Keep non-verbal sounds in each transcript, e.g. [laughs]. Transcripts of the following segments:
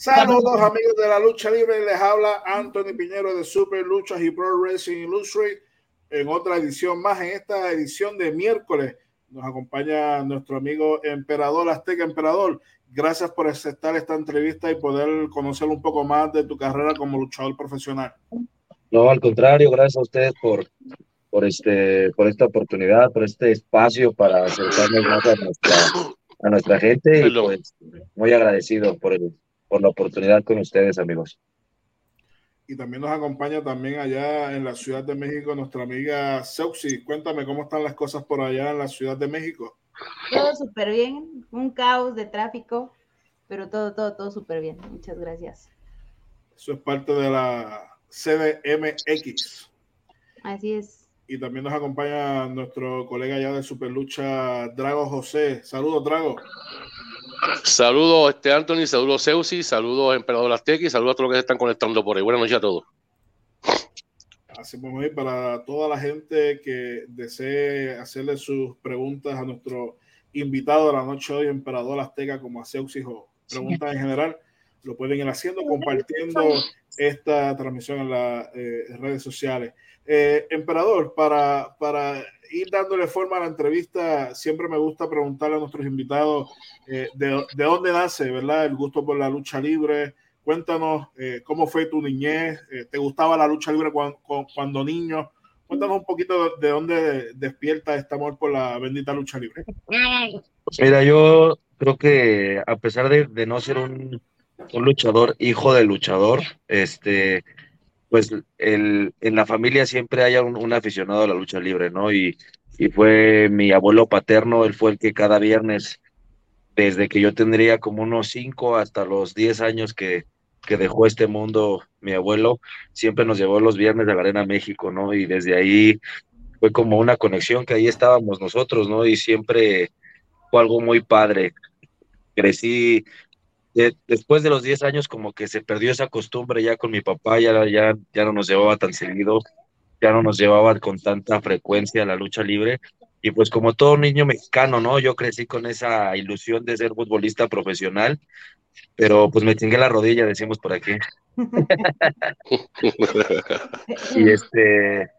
Saludos amigos de la lucha libre, les habla Anthony Piñero de Super Luchas y Pro Wrestling Illustrated en otra edición más, en esta edición de miércoles. Nos acompaña nuestro amigo Emperador Azteca Emperador. Gracias por aceptar esta entrevista y poder conocer un poco más de tu carrera como luchador profesional. No, al contrario, gracias a ustedes por, por, este, por esta oportunidad, por este espacio para acercarnos más a nuestra, a nuestra gente y pues, muy agradecido por el, por la oportunidad con ustedes, amigos. Y también nos acompaña también allá en la Ciudad de México nuestra amiga Seuxi. Cuéntame cómo están las cosas por allá en la Ciudad de México. Todo súper bien, un caos de tráfico, pero todo, todo, todo súper bien. Muchas gracias. Eso es parte de la CDMX. Así es. Y también nos acompaña nuestro colega allá de Superlucha, Drago José. Saludos, Drago. Saludos, este Anthony, saludos Zeusi, saludos Emperador Azteca y saludos a todos los que se están conectando por ahí. Buenas noches a todos. Hacemos ahí para toda la gente que desee hacerle sus preguntas a nuestro invitado de la noche hoy, Emperador Azteca, como a Zeusi o preguntas en general, lo pueden ir haciendo, compartiendo esta transmisión en las eh, redes sociales. Eh, emperador, para, para ir dándole forma a la entrevista, siempre me gusta preguntarle a nuestros invitados eh, de, dónde nace, ¿verdad? El gusto por la lucha libre. Cuéntanos eh, cómo fue tu niñez, eh, ¿te gustaba la lucha libre cuando, niño? Cuéntanos un poquito de, dónde despierta este amor por la bendita lucha libre. Mira, yo creo que a pesar de, no ser un, un, luchador, hijo de luchador, este, pues el, en la familia siempre hay un, aficionado a la lucha libre, ¿no? Y, y, fue mi abuelo paterno, él fue el que cada viernes, desde que yo tendría como unos cinco hasta los diez años que, que dejó este mundo mi abuelo, siempre nos llevó los viernes de la Arena México, ¿no? Y desde ahí fue como una conexión que ahí estábamos nosotros, ¿no? Y siempre fue algo muy padre. Crecí después de los 10 años como que se perdió esa costumbre ya con mi papá, ya, ya, ya no nos llevaba tan seguido, ya no nos llevaba con tanta frecuencia a la lucha libre. Y pues como todo niño mexicano, ¿no? Yo crecí con esa ilusión de ser futbolista profesional, pero pues me chingué la rodilla, decimos por aquí. y este,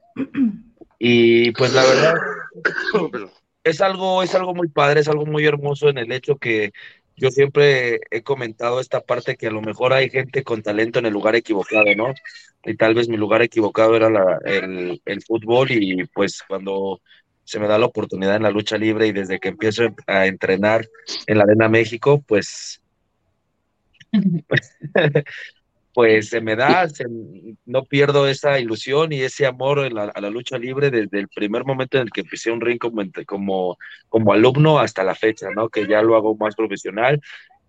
y pues la verdad, es algo, es algo muy padre, es algo muy hermoso en el hecho que yo siempre he comentado esta parte que a lo mejor hay gente con talento en el lugar equivocado, ¿no? Y tal vez mi lugar equivocado era el, fútbol y pues cuando se me da la oportunidad en la lucha libre y desde que empiezo a entrenar en la Arena México, pues [laughs] pues se me da, no pierdo esa ilusión y ese amor a la lucha libre desde el primer momento en el que empecé un ring como, como, como alumno hasta la fecha, ¿no? Que ya lo hago más profesional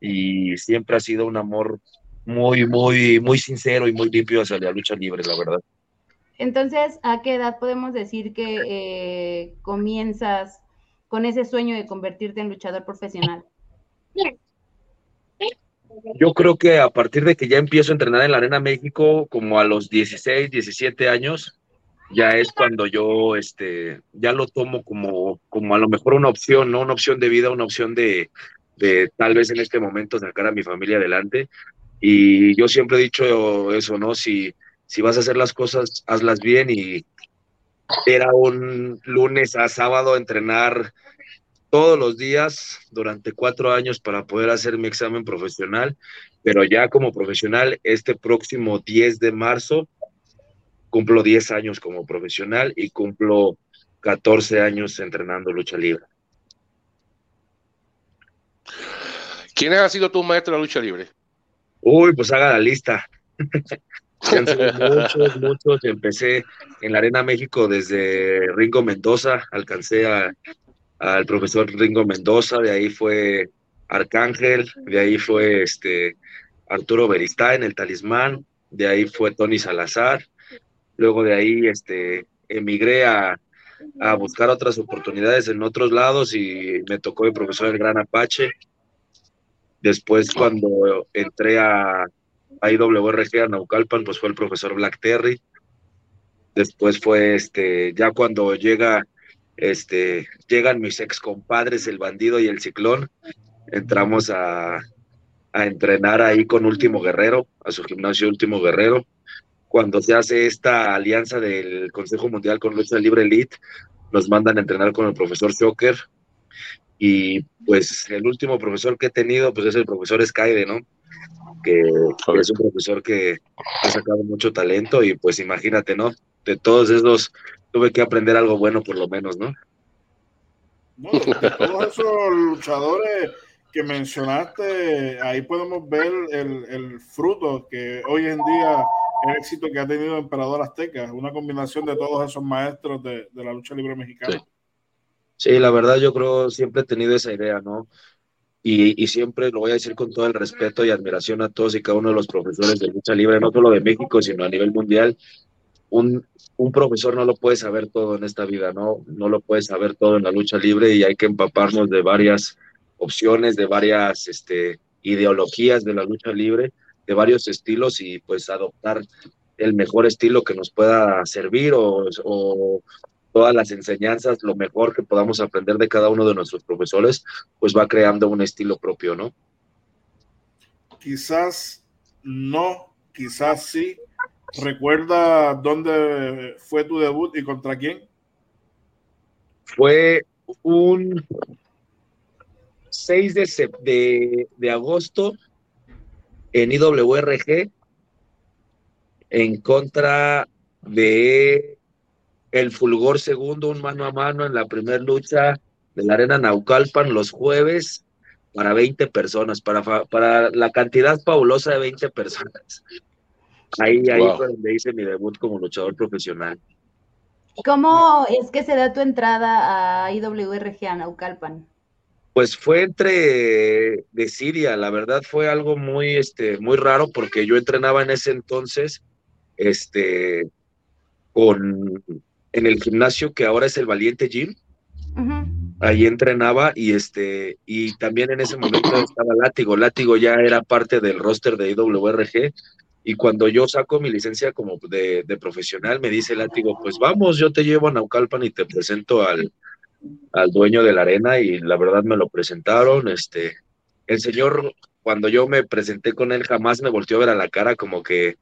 y siempre ha sido un amor muy, muy, muy sincero y muy limpio hacia la lucha libre, la verdad. Entonces, ¿a qué edad podemos decir que eh, comienzas con ese sueño de convertirte en luchador profesional? Yo creo que a partir de que ya empiezo a entrenar en la Arena México, como a los 16, 17 años, ya es cuando yo este, ya lo tomo como, como a lo mejor una opción, ¿no? Una opción de vida, una opción de, de tal vez en este momento sacar a mi familia adelante. Y yo siempre he dicho eso, ¿no? Si, si vas a hacer las cosas, hazlas bien y era un lunes a sábado entrenar todos los días durante cuatro años para poder hacer mi examen profesional, pero ya como profesional, este próximo 10 de marzo, cumplo 10 años como profesional y cumplo 14 años entrenando lucha libre. ¿Quién ha sido tu maestro de lucha libre? Uy, pues haga la lista. [laughs] muchos, muchos. Empecé en la Arena México desde Ringo Mendoza, alcancé a al profesor Ringo Mendoza, de ahí fue Arcángel, de ahí fue este Arturo Beristain, el talismán, de ahí fue Tony Salazar, luego de ahí este, emigré a, a buscar otras oportunidades en otros lados y me tocó el profesor El Gran Apache. Después cuando entré a, a IWRG a Naucalpan, pues fue el profesor Black Terry. Después fue este, ya cuando llega este, llegan mis ex compadres, el bandido y el ciclón. Entramos a, a entrenar ahí con Último Guerrero, a su gimnasio Último Guerrero. Cuando se hace esta alianza del Consejo Mundial con Lucha Libre Elite, nos mandan a entrenar con el profesor Shocker. Y pues el último profesor que he tenido, pues es el profesor Skyde, ¿no? Que es un profesor que ha sacado mucho talento y pues imagínate, ¿no? De todos esos tuve que aprender algo bueno por lo menos, ¿no? no todos [laughs] esos luchadores que mencionaste, ahí podemos ver el, el, fruto que hoy en día el éxito que ha tenido Emperador Azteca, una combinación de todos esos maestros de, de la lucha libre mexicana. Sí. la verdad yo creo, siempre he tenido esa idea, ¿no? Y, y, siempre lo voy a decir con todo el respeto y admiración a todos y cada uno de los profesores de lucha libre, no solo de México, sino a nivel mundial. Un, un profesor no lo puede saber todo en esta vida, ¿no? No lo puede saber todo en la lucha libre y hay que empaparnos de varias opciones, de varias este, ideologías de la lucha libre, de varios estilos y pues adoptar el mejor estilo que nos pueda servir o, o todas las enseñanzas, lo mejor que podamos aprender de cada uno de nuestros profesores, pues va creando un estilo propio, ¿no? Quizás no, quizás sí. ¿Recuerda dónde fue tu debut y contra quién? Fue un 6 de, de, agosto en IWRG en contra de el Fulgor segundo, un mano a mano en la primera lucha de la Arena Naucalpan los jueves para 20 personas, para, para la cantidad fabulosa de 20 personas. Ahí, ahí fue donde hice mi debut como luchador profesional. ¿Cómo es que se da tu entrada a IWRG a Naucalpan? Pues fue entre de Siria, la verdad fue algo muy, este, muy raro porque yo entrenaba en ese entonces, este, con, en el gimnasio que ahora es el Valiente Gym. Ahí entrenaba y este, y también en ese momento estaba Látigo. Látigo ya era parte del roster de IWRG. Y cuando yo saco mi licencia como de, profesional, me dice Látigo, pues vamos, yo te llevo a Naucalpan y te presento al, al dueño de la arena y la verdad me lo presentaron. Este, el señor, cuando yo me presenté con él, jamás me volteó a ver a la cara como que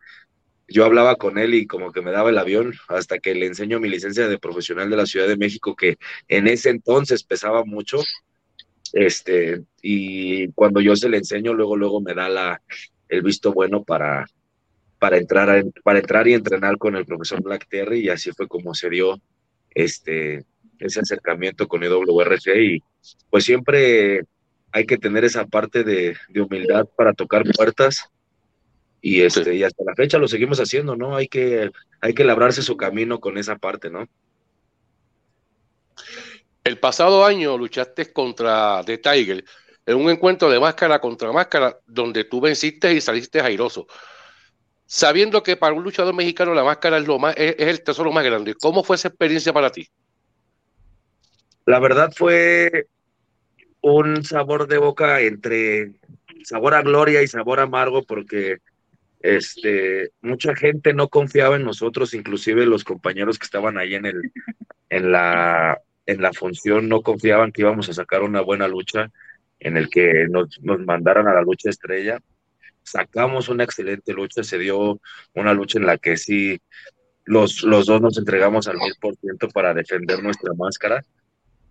yo hablaba con él y como que me daba el avión hasta que le enseño mi licencia de profesional de la Ciudad de México, que en ese entonces pesaba mucho. Este, y cuando yo se le enseño, luego, luego me da la, el visto bueno para, para entrar, para entrar y entrenar con el profesor Black Terry, y así fue como se dio este, ese acercamiento con EWRG y pues siempre hay que tener esa parte de, humildad para tocar puertas y este y hasta la fecha lo seguimos haciendo, ¿no? Hay que hay que labrarse su camino con esa parte, ¿no? El pasado año luchaste contra The Tiger en un encuentro de máscara contra máscara donde tú venciste y saliste airoso. Sabiendo que para un luchador mexicano la máscara es, lo más, el tesoro más grande. ¿Cómo fue esa experiencia para ti? La verdad fue un sabor de boca entre sabor a gloria y sabor amargo porque este mucha gente no confiaba en nosotros, inclusive los compañeros que estaban ahí en el en la en la función no confiaban que íbamos a sacar una buena lucha en el que nos, nos mandaran a la lucha estrella. Sacamos una excelente lucha, se dio una lucha en la que sí los, los dos nos entregamos al mil por ciento para defender nuestra máscara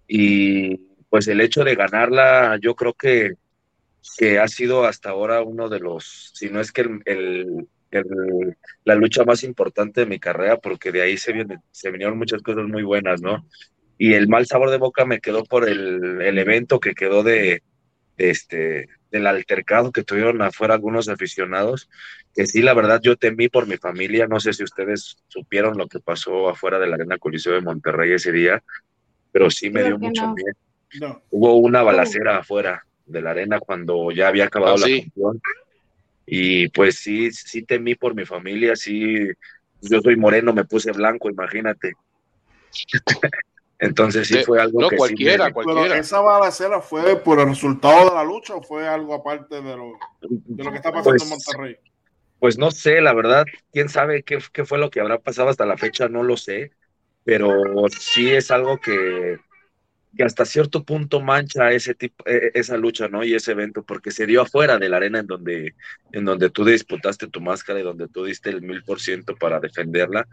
y pues el hecho de ganarla, yo creo que, que ha sido hasta ahora uno de los, si no es que el, el, la lucha más importante de mi carrera, porque de ahí se, viene, se vinieron muchas cosas muy buenas, ¿no? Y el mal sabor de boca me quedó por el, el evento que quedó de, este, del altercado que tuvieron afuera algunos aficionados, que sí, la verdad, yo temí por mi familia, no sé si ustedes supieron lo que pasó afuera de la Arena Coliseo de Monterrey ese día, pero sí me dio mucho miedo. Hubo una balacera afuera de la arena cuando ya había acabado ah, la función. Y pues sí, sí temí por mi familia, sí, yo soy moreno, me puse blanco, imagínate. [laughs] Entonces sí fue algo no, que cualquiera, sí cualquiera. ¿Esa balacera fue por el resultado de la lucha o fue algo aparte de lo, de lo que está pasando en pues, Monterrey? Pues no sé, la verdad, quién sabe qué, qué, fue lo que habrá pasado hasta la fecha, no lo sé pero sí es algo que, que hasta cierto punto mancha ese tipo, e, esa lucha, ¿no? Y ese evento, porque se dio afuera de la arena en donde, en donde tú disputaste tu máscara y donde tú diste el mil por ciento para defenderla.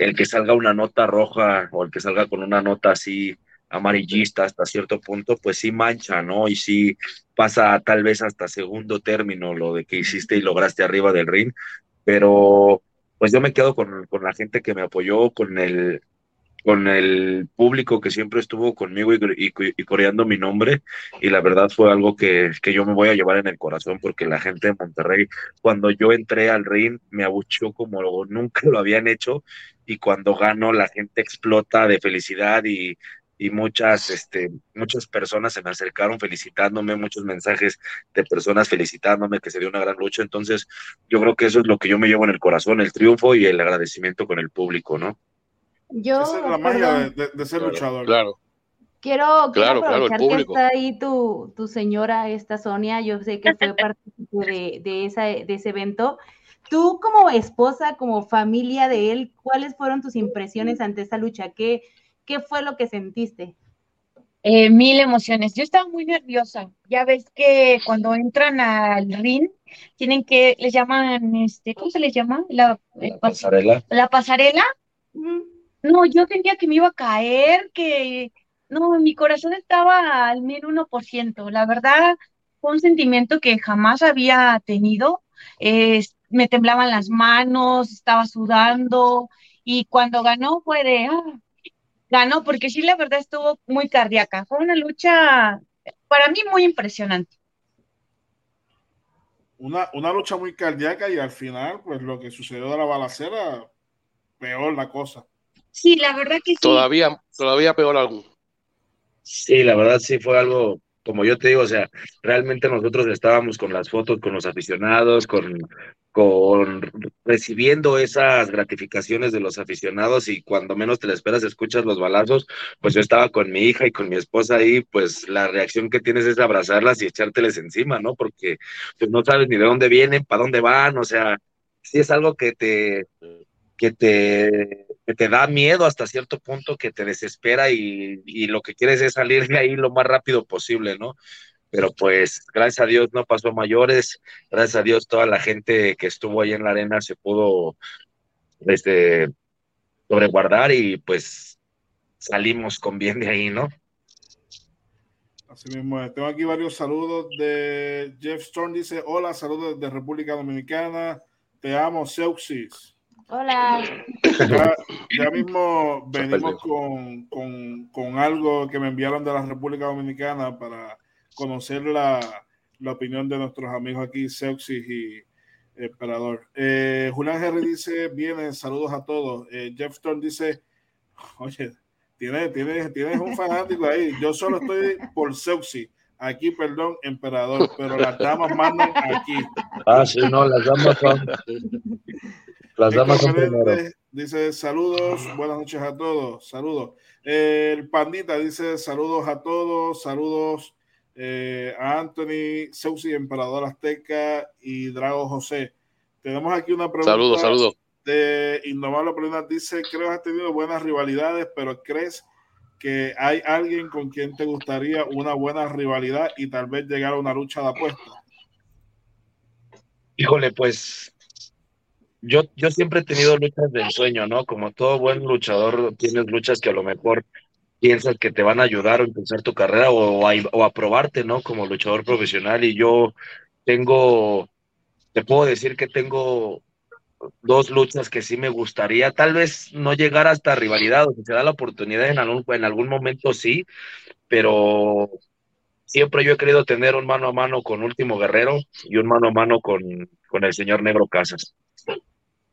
El que salga una nota roja o el que salga con una nota así amarillista hasta cierto punto, pues sí mancha, ¿no? Y sí pasa tal vez hasta segundo término lo de que hiciste y lograste arriba del ring, pero pues yo me quedo con, con la gente que me apoyó, con el, con el público que siempre estuvo conmigo y, y, coreando mi nombre y la verdad fue algo que, que, yo me voy a llevar en el corazón porque la gente de Monterrey cuando yo entré al ring me abuchó como nunca lo habían hecho y cuando gano la gente explota de felicidad y, y muchas, este, muchas personas se me acercaron felicitándome, muchos mensajes de personas felicitándome que se dio una gran lucha. Entonces, yo creo que eso es lo que yo me llevo en el corazón, el triunfo y el agradecimiento con el público, ¿no? Yo, Esa es la magia de, ser luchador. Claro. Quiero, quiero aprovechar que está ahí tu, tu, señora, esta Sonia, yo sé que fue parte de, de, esa, de ese evento. Tú como esposa, como familia de él, ¿cuáles fueron tus impresiones ante esta lucha? ¿Qué, qué fue lo que sentiste? Eh, mil emociones. Yo estaba muy nerviosa. Ya ves que cuando entran al ring, tienen que, les llaman, este, ¿cómo se les llama? La, eh, pasarela. La pasarela. No, yo sentía que me iba a caer, que no, mi corazón estaba al mil uno por ciento. La verdad, fue un sentimiento que jamás había tenido. Me temblaban las manos, estaba sudando y cuando ganó fue de, ah, ganó, porque sí, la verdad estuvo muy cardíaca. Fue una lucha para mí muy impresionante. Una, una lucha muy cardíaca y al final, pues lo que sucedió de la balacera, peor la cosa. Sí, la verdad que sí. Todavía, todavía peor algo. Sí, la verdad sí fue algo, como yo te digo, o sea, realmente nosotros estábamos con las fotos con los aficionados, con, con recibiendo esas gratificaciones de los aficionados y cuando menos te la esperas escuchas los balazos, pues yo estaba con mi hija y con mi esposa ahí, pues la reacción que tienes es abrazarlas y echárteles encima, ¿no? Porque pues no sabes ni de dónde vienen, para dónde van, o sea, sí es algo que te que te, que te da miedo hasta cierto punto, que te desespera y, y lo que quieres es salir de ahí lo más rápido posible, ¿no? Pero pues gracias a Dios no pasó mayores, gracias a Dios toda la gente que estuvo ahí en la arena se pudo este, sobreguardar y pues salimos con bien de ahí, ¿no? Así mismo, tengo aquí varios saludos de Jeff Storm, dice, hola, saludos de República Dominicana, te amo, Seuxis. Hola. Ya, mismo venimos con, con, con algo que me enviaron de la República Dominicana para conocer la, la opinión de nuestros amigos aquí, Seuxis y Emperador. Eh, Julián Henry dice, viene, saludos a todos. Eh, Jeff Stone dice, oye, tienes, tienes, tienes un fanático ahí. Yo solo estoy por Seuxis. Aquí, perdón, emperador, pero las damas mandan aquí. Ah, sí, no, las damas son. Las damas son Dice saludos, buenas noches a todos, saludos. el Pandita dice saludos a todos, saludos eh, Anthony, Seusi, Emperador Azteca y Drago José. Tenemos aquí una pregunta. Saludos, saludos. De Indomable Prima dice: Creo que has tenido buenas rivalidades, pero ¿crees que hay alguien con quien te gustaría una buena rivalidad y tal vez llegar a una lucha de apuesta? Híjole, pues yo, yo siempre he tenido luchas del sueño, ¿no? Como todo buen luchador, tienes luchas que a lo mejor piensas que te van a ayudar a impulsar tu carrera o, a, o a probarte, ¿no? Como luchador profesional. Y yo tengo, te puedo decir que tengo dos luchas que sí me gustaría, tal vez no llegar hasta rivalidad, o si se da la oportunidad en algún, en algún momento sí, pero siempre yo he querido tener un mano a mano con Último Guerrero y un mano a mano con, con el señor Negro Casas.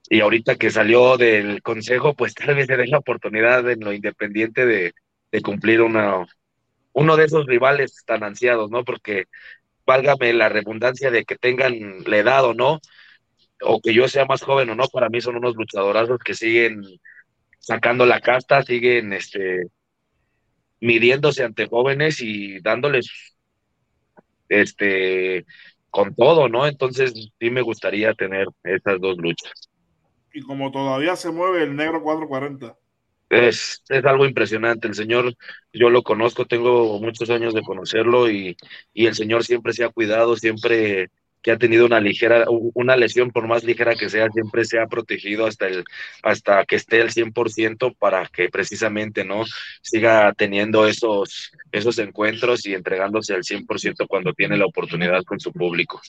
Y ahorita que salió del consejo, pues tal vez se dé la oportunidad en lo independiente de, cumplir una, uno de esos rivales tan ansiados, ¿no? Porque válgame la redundancia de que tengan la edad o no, o que yo sea más joven o no, para mí son unos luchadorazos que siguen sacando la casta, siguen este midiéndose ante jóvenes y dándoles este con todo, ¿no? Entonces sí me gustaría tener esas dos luchas. Y como todavía se mueve el negro 440. Es, es, algo impresionante. El Señor, yo lo conozco, tengo muchos años de conocerlo y, y, el Señor siempre se ha cuidado, siempre que ha tenido una ligera, una lesión, por más ligera que sea, siempre se ha protegido hasta, el, hasta que esté el 100% para que precisamente no siga teniendo esos, esos encuentros y entregándose al 100% cuando tiene la oportunidad con su público.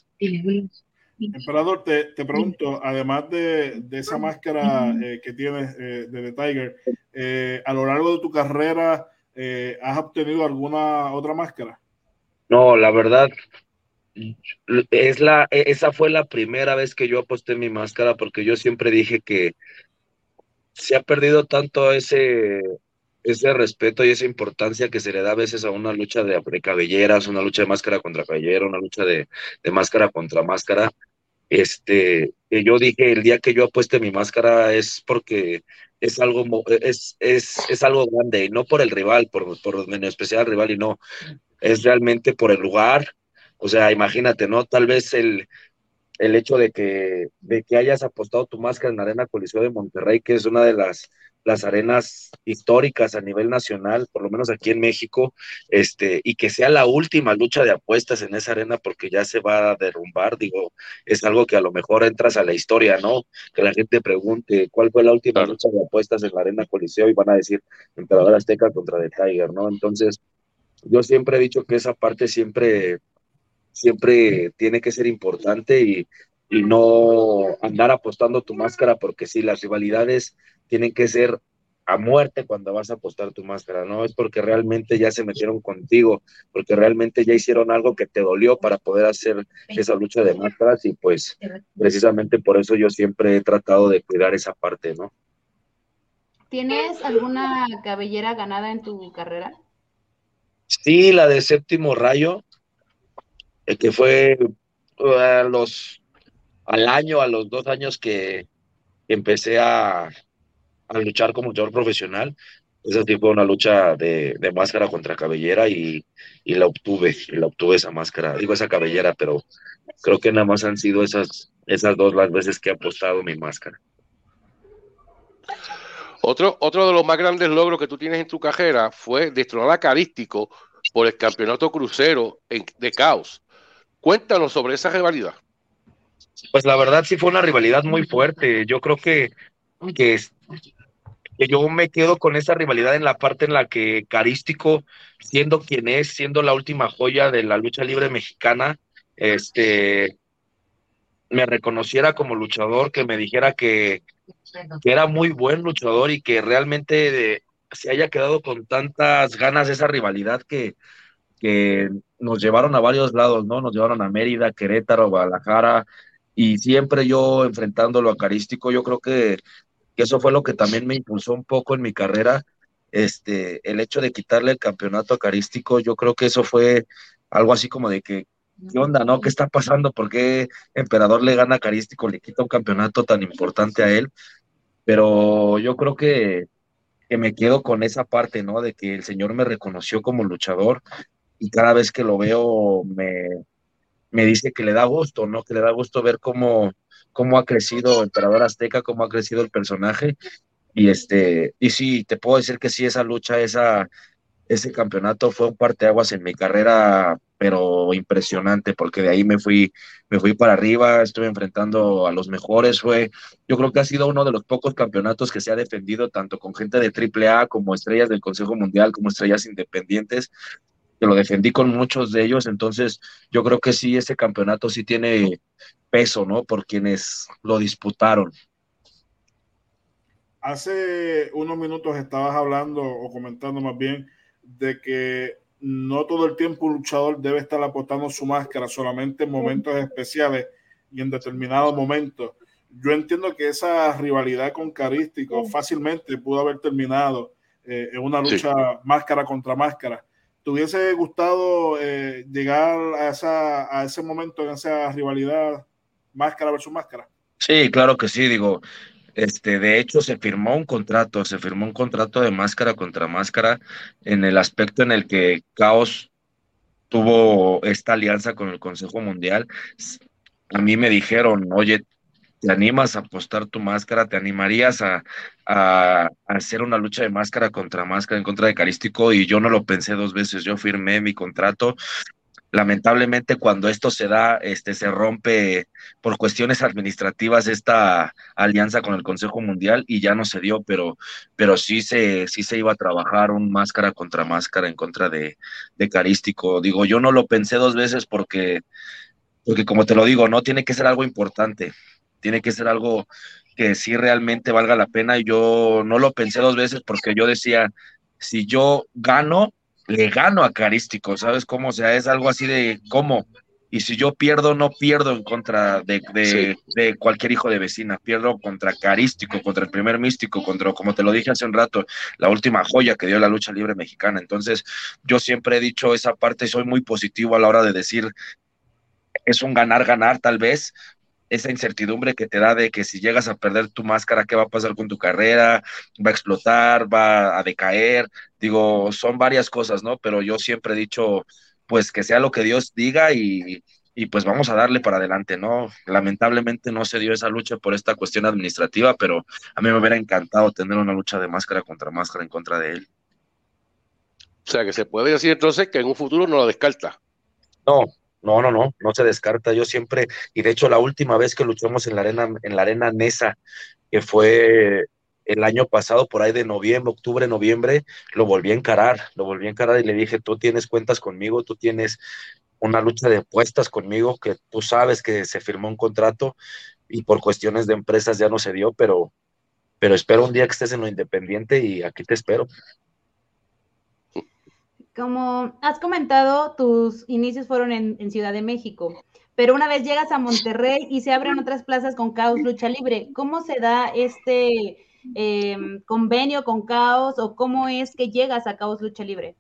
Emperador, te, te pregunto, además de, de esa máscara eh, que tienes eh, de The Tiger, eh, a lo largo de tu carrera, ¿has obtenido alguna otra máscara? No, la verdad, es la, esa fue la primera vez que yo aposté mi máscara porque yo siempre dije que se ha perdido tanto ese, ese respeto y esa importancia que se le da a veces a una lucha de, cabelleras, una lucha de máscara contra cabellera, una lucha de, de máscara contra máscara. Este, yo dije, el día que yo apueste mi máscara es porque es algo, es, es, es algo grande, y no por el rival, por, por en especial el rival, y no, es realmente por el lugar, o sea, imagínate, ¿no? Tal vez el, el hecho de que, de que hayas apostado tu máscara en la Arena Coliseo de Monterrey, que es una de las, las arenas históricas a nivel nacional, por lo menos aquí en México, este, y que sea la última lucha de apuestas en esa arena porque ya se va a derrumbar, digo, es algo que a lo mejor entras a la historia, ¿no? Que la gente pregunte cuál fue la última lucha de apuestas en la Arena Coliseo y van a decir Emperador Azteca contra The Tiger, ¿no? Entonces, yo siempre he dicho que esa parte siempre siempre tiene que ser importante y, no andar apostando tu máscara, porque sí, las rivalidades tienen que ser a muerte cuando vas a apostar tu máscara, ¿no? Es porque realmente ya se metieron contigo, porque realmente ya hicieron algo que te dolió para poder hacer esa lucha de máscaras y pues precisamente por eso yo siempre he tratado de cuidar esa parte, ¿no? ¿Tienes alguna cabellera ganada en tu carrera? Sí, la de séptimo rayo, que fue uh, a los, al año, a los dos años que empecé a, luchar como luchador profesional. Esa sí fue una lucha de, máscara contra cabellera y, y, la obtuve, y la obtuve esa máscara, digo esa cabellera, pero creo que nada más han sido esas, esas dos las veces que he apostado mi máscara. Otro, otro de los más grandes logros que tú tienes en tu carrera fue destronar a Carístico por el campeonato crucero de Caos. Cuéntanos sobre esa rivalidad. Pues la verdad sí fue una rivalidad muy fuerte. Yo creo que, que, yo me quedo con esa rivalidad en la parte en la que Carístico, siendo quien es, siendo la última joya de la lucha libre mexicana, este me reconociera como luchador, que me dijera que, que era muy buen luchador y que realmente se haya quedado con tantas ganas de esa rivalidad que, que nos llevaron a varios lados, ¿no? Nos llevaron a Mérida, Querétaro, Guadalajara, y siempre yo enfrentándolo a Carístico, yo creo que, eso fue lo que también me impulsó un poco en mi carrera, este, el hecho de quitarle el campeonato a Carístico, yo creo que eso fue algo así como de que, ¿qué onda, no? ¿Qué está pasando? ¿Por qué Emperador le gana a Carístico, le quita un campeonato tan importante a él? Pero yo creo que, que me quedo con esa parte, ¿no? De que el Señor me reconoció como luchador, y cada vez que lo veo me, me dice que le da gusto, ¿no? Que le da gusto ver cómo, cómo ha crecido Emperador Azteca, cómo ha crecido el personaje. Y este, y sí, te puedo decir que sí, esa lucha, esa, ese campeonato fue un parteaguas en mi carrera, pero impresionante, porque de ahí me fui, me fui para arriba, estuve enfrentando a los mejores, fue, yo creo que ha sido uno de los pocos campeonatos que se ha defendido tanto con gente de AAA como estrellas del Consejo Mundial, como estrellas independientes, que lo defendí con muchos de ellos, entonces yo creo que sí, ese campeonato sí tiene peso, ¿no? Por quienes lo disputaron. Hace unos minutos estabas hablando o comentando más bien de que no todo el tiempo un luchador debe estar apostando su máscara, solamente en momentos especiales y en determinados momentos. Yo entiendo que esa rivalidad con Carístico fácilmente pudo haber terminado eh, en una lucha máscara contra máscara, ¿Te hubiese gustado eh, llegar a, esa, a ese momento, en esa rivalidad máscara versus máscara? Sí, claro que sí, digo, este, de hecho se firmó un contrato, se firmó un contrato de máscara contra máscara en el aspecto en el que Caos tuvo esta alianza con el Consejo Mundial. A mí me dijeron, oye, te animas a apostar tu máscara, te animarías a, a, hacer una lucha de máscara contra máscara en contra de Carístico y yo no lo pensé dos veces, yo firmé mi contrato. Lamentablemente cuando esto se da, este se rompe por cuestiones administrativas esta alianza con el Consejo Mundial y ya no se dio, pero, pero sí se, sí se iba a trabajar un máscara contra máscara en contra de, de Carístico. Digo, yo no lo pensé dos veces porque, porque como te lo digo, no tiene que ser algo importante tiene que ser algo que sí realmente valga la pena. Y yo no lo pensé dos veces porque yo decía, si yo gano, le gano a Carístico, ¿sabes cómo? O sea, es algo así de cómo. Y si yo pierdo, no pierdo en contra de, de, cualquier hijo de vecina, pierdo contra Carístico, contra el primer místico, contra, como te lo dije hace un rato, la última joya que dio la lucha libre mexicana. Entonces, yo siempre he dicho esa parte, soy muy positivo a la hora de decir, es un ganar-ganar tal vez, esa incertidumbre que te da de que si llegas a perder tu máscara, ¿qué va a pasar con tu carrera? ¿Va a explotar? ¿Va a decaer? Digo, son varias cosas, ¿no? Pero yo siempre he dicho, pues que sea lo que Dios diga y, y pues vamos a darle para adelante, ¿no? Lamentablemente no se dio esa lucha por esta cuestión administrativa, pero a mí me hubiera encantado tener una lucha de máscara contra máscara en contra de él. O sea, que se puede decir entonces que en un futuro no lo descarta. No, no, no, no, no se descarta. Yo siempre, y de hecho la última vez que luchamos en la arena, en la arena Nesa, que fue el año pasado, por ahí de noviembre, octubre, noviembre, lo volví a encarar, lo volví a encarar y le dije, tú tienes cuentas conmigo, tú tienes una lucha de apuestas conmigo, que tú sabes que se firmó un contrato y por cuestiones de empresas ya no se dio, pero, pero espero un día que estés en lo independiente y aquí te espero. Como has comentado, tus inicios fueron en, Ciudad de México, pero una vez llegas a Monterrey y se abren otras plazas con Caos Lucha Libre, ¿cómo se da este em, convenio con Caos o cómo es que llegas a Caos Lucha Libre?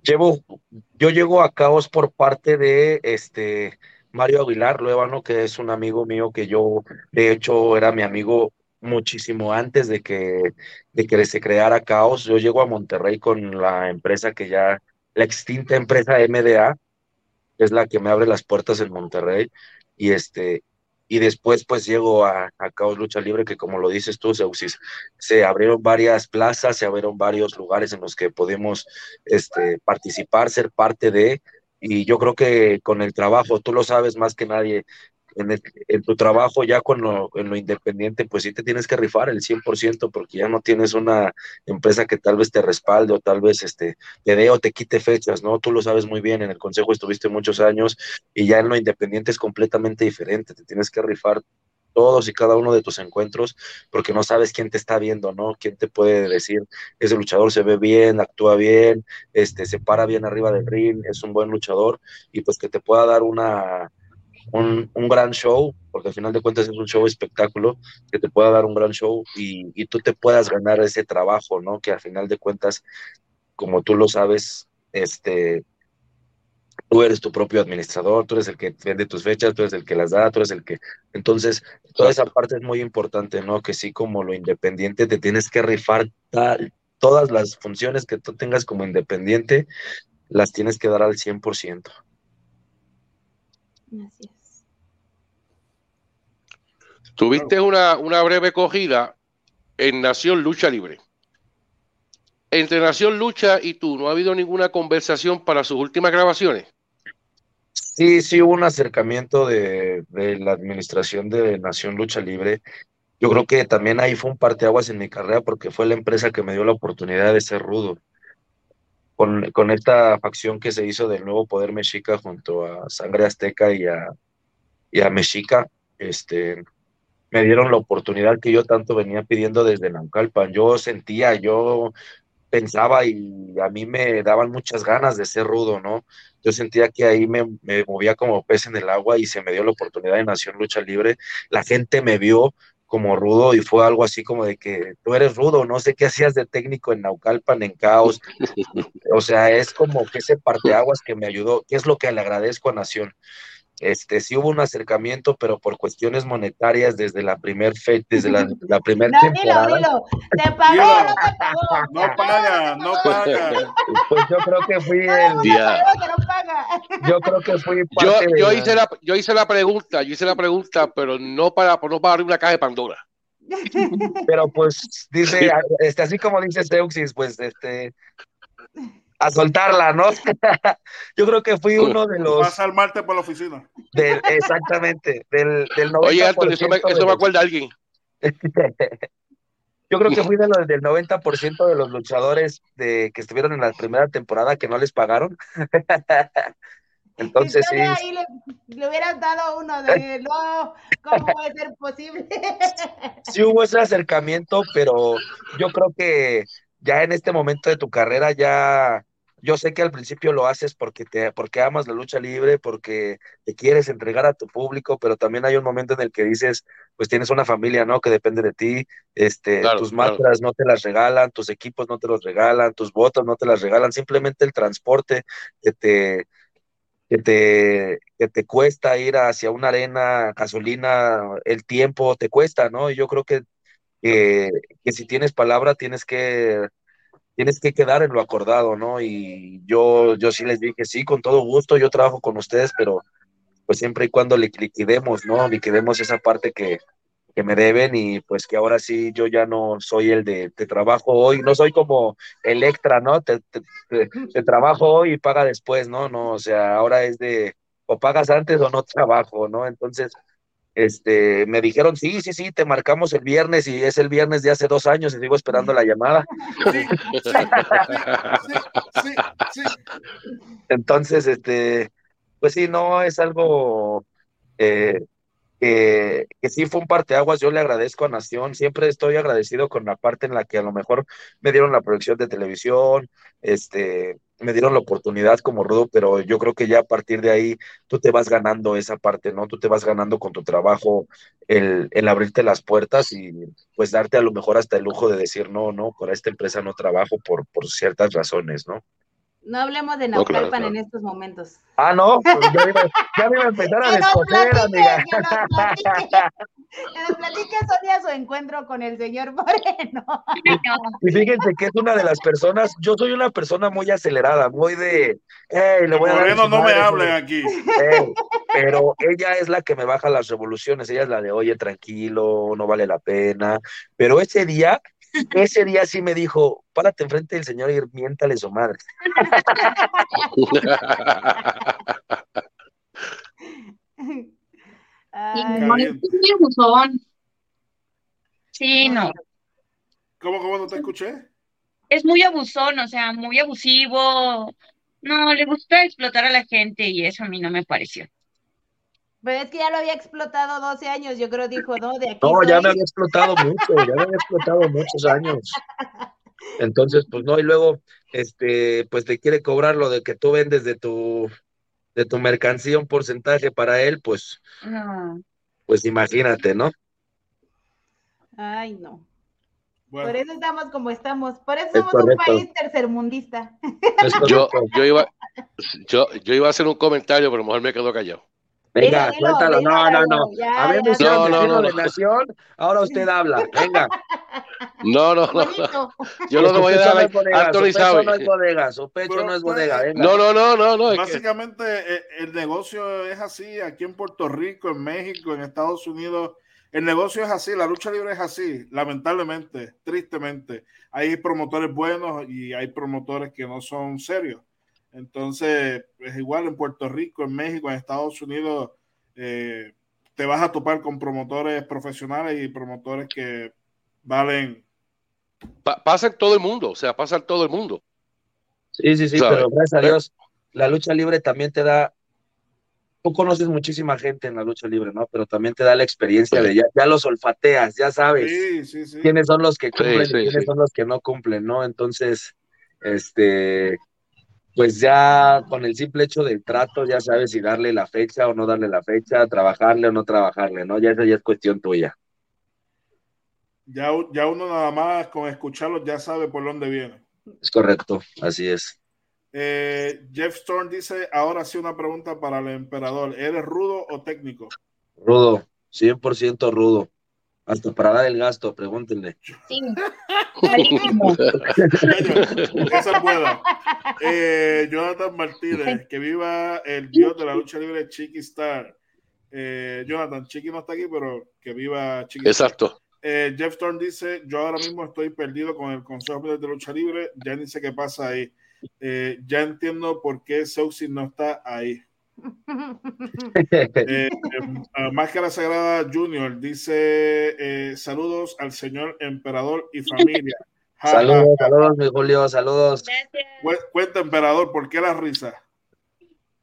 Llevo, yo llego a Caos por parte de este Mario Aguilar Luevano, que es un amigo mío que yo, de hecho, era mi amigo muchísimo antes de que, de que se creara Caos. Yo llego a Monterrey con la empresa que ya, la extinta empresa MDA, es la que me abre las puertas en Monterrey, y este, y después pues llego a, a Caos Lucha Libre, que como lo dices tú, Seuxis, se abrieron varias plazas, se abrieron varios lugares en los que podemos este, participar, ser parte de, y yo creo que con el trabajo, tú lo sabes más que nadie, en, tu trabajo ya con lo, en lo independiente, pues sí te tienes que rifar el 100% porque ya no tienes una empresa que tal vez te respalde o tal vez este, te dé o te quite fechas, ¿no? Tú lo sabes muy bien, en el consejo estuviste muchos años y ya en lo independiente es completamente diferente, te tienes que rifar todos y cada uno de tus encuentros, porque no sabes quién te está viendo, ¿no? Quién te puede decir, ese luchador se ve bien, actúa bien, este, se para bien arriba del ring, es un buen luchador, y pues que te pueda dar una, un, gran show, porque al final de cuentas es un show espectáculo, que te pueda dar un gran show y, y, tú te puedas ganar ese trabajo, ¿no? Que al final de cuentas, como tú lo sabes, este, tú eres tu propio administrador, tú eres el que vende tus fechas, tú eres el que las da, tú eres el que... Entonces, toda esa parte es muy importante, ¿no? Que sí, como lo independiente, te tienes que rifar todas las funciones que tú tengas como independiente, las tienes que dar al 100%. Así Tuviste una, una breve cogida en Nación Lucha Libre. Entre Nación Lucha y tú, ¿no ha habido ninguna conversación para sus últimas grabaciones? Sí, sí hubo un acercamiento de, la administración de Nación Lucha Libre. Yo creo que también ahí fue un parteaguas en mi carrera porque fue la empresa que me dio la oportunidad de ser rudo. Con, con esta facción que se hizo del nuevo Poder Mexica junto a Sangre Azteca y a, y a Mexica, este, me dieron la oportunidad que yo tanto venía pidiendo desde Naucalpan. Yo sentía, yo pensaba y a mí me daban muchas ganas de ser rudo, ¿no? Yo sentía que ahí me, me, movía como pez en el agua y se me dio la oportunidad de Nación Lucha Libre. La gente me vio como rudo y fue algo así como de que tú eres rudo, no sé qué hacías de técnico en Naucalpan, en Caos. [laughs] O sea, es como que ese parteaguas que me ayudó, que es lo que le agradezco a Nación este, sí hubo un acercamiento, pero por cuestiones monetarias desde la primer fe, desde la, [laughs] la primera no, temporada. Dilo, dilo. ¿Te pagó no te [laughs] pagó? No paga, no paga. Pues yo creo que fui el... día. [laughs] Yo creo que fui yo, yo, hice la, yo hice la pregunta, yo hice la pregunta, pero no para, no para abrir una caja de Pandora. Pero pues dice, este, así como dice Seuxis, pues este, a soltarla, ¿no? [laughs] Yo creo que fui uno de los. Pasa el martes por la oficina. exactamente, del, del 90%. Oye, Antonio, eso me, eso me acuerda a alguien. [laughs] Yo creo que fui de los del 90% de los luchadores de, que estuvieron en la primera temporada que no les pagaron. [laughs] Entonces sí. Ahí le, le, hubieras dado uno de no, ¿cómo puede ser posible? Sí hubo ese acercamiento, pero yo creo que ya en este momento de tu carrera ya yo sé que al principio lo haces porque te porque amas la lucha libre, porque te quieres entregar a tu público, pero también hay un momento en el que dices, pues tienes una familia, ¿no? Que depende de ti, este, tus máscaras no te las regalan, tus equipos no te los regalan, tus botas no te las regalan, simplemente el transporte que te que te, que te cuesta ir hacia una arena, gasolina, el tiempo te cuesta, ¿no? Y yo creo que que, si tienes palabra tienes que tienes que quedar en lo acordado, ¿no? Y yo, yo sí les dije, sí, con todo gusto, yo trabajo con ustedes, pero pues siempre y cuando liquidemos, ¿no? Liquidemos esa parte que, que me deben y pues que ahora sí yo ya no soy el de, te trabajo hoy, no soy como Electra, ¿no? Te, te, trabajo hoy y paga después, ¿no? No, o sea, ahora es de o pagas antes o no [laughs] trabajo, ¿no? Entonces, este, me dijeron, sí, sí, sí, te marcamos el viernes y es el viernes de hace dos años y sigo esperando la llamada. Entonces, este, pues sí, no, es algo eh, que, sí fue un parteaguas, yo le agradezco a Nación, siempre estoy agradecido con la parte en la que a lo mejor me dieron la producción de televisión, este, me dieron la oportunidad como rudo, pero yo creo que ya a partir de ahí tú te vas ganando esa parte, ¿no? Tú te vas ganando con tu trabajo el, el abrirte las puertas y pues darte a lo mejor hasta el lujo de decir, no, no, con esta empresa no trabajo por, por ciertas razones, ¿no? No hablemos de Naucalpan en estos momentos. Ah, no, pues ya, me, ya me iba a empezar a [laughs] descoser, amiga. Que nos platique Sonia su encuentro con el señor Moreno. Y fíjense que es una de las personas, yo soy una persona muy acelerada, muy de, hey, le voy a Moreno, no me hablen aquí. pero ella es la que me baja las revoluciones, ella es la de, oye, tranquilo, no vale la pena. Pero ese día ese día sí me dijo, párate enfrente del señor y miéntale su madre. Sí, no. ¿Cómo, cómo no te escuché? Es muy abusón, o sea, muy abusivo. No, le gusta explotar a la gente y eso a mí no me pareció. Pero es que ya lo había explotado 12 años, yo creo, dijo, ¿no? De aquí no, ya me había explotado mucho, ya me había explotado muchos años. [laughs] Entonces, pues no, y luego, este, pues te quiere cobrar lo de que tú vendes de tu, de tu mercancía un porcentaje para él, pues, pues imagínate, ¿no? Ay, no. Por eso estamos como estamos, por eso somos un país tercermundista. Yo, yo, iba, yo, yo iba a hacer un comentario, pero mejor me quedo callado. Venga, cuéntalo. No, no, no. a ver, no, no, no, de Nación, ahora usted habla. Venga. [laughs] No, no, no. Yo no lo voy a dar. Anthony sabe. no es bodega, su pecho no es bodega. Venga. No, no, no, no. no Básicamente eh, el negocio es así aquí en Puerto Rico, en México, en Estados Unidos. El negocio es así, la lucha libre es así, lamentablemente, tristemente. Hay promotores buenos y hay promotores que no son serios. Entonces, es igual en Puerto Rico, en México, en Estados Unidos, eh, te vas a topar con promotores profesionales y promotores que valen. pasa en todo el mundo, o sea, pasa en todo el mundo. Sí, sí, sí, pero gracias a Dios, la lucha libre también te da. Tú conoces muchísima gente en la lucha libre, ¿no? Pero también te da la experiencia de ya, ya los olfateas, ya sabes quiénes son los que cumplen y quiénes son los que no cumplen, ¿no? Entonces, este, pues ya con el simple hecho del trato ya sabes si darle la fecha o no darle la fecha, trabajarle o no trabajarle, ¿no? Ya esa ya es cuestión tuya. Ya, ya uno nada más con escucharlo ya sabe por dónde viene. Es correcto, así es. Eh, Jeff Storm dice, ahora sí una pregunta para el emperador. ¿Eres rudo o técnico? Rudo, 100% rudo. Hasta para dar el gasto, pregúntenle. Sí. Esa es buena. Eh, Jonathan Martínez, que viva el dios de la lucha libre Chiqui Star. Eh, Jonathan, Chiqui no está aquí, pero que viva Chiqui. Exacto. Eh, Jeff Stone dice: Yo ahora mismo estoy perdido con el Consejo de Lucha Libre. Ya ni sé qué pasa ahí. ya entiendo por qué Sousi no está ahí. Eh, eh, Máscara Sagrada Junior dice eh, saludos al señor emperador y familia. [laughs] saludos, saludos, mi Julio, saludos. Cuenta, emperador, ¿por qué la risa?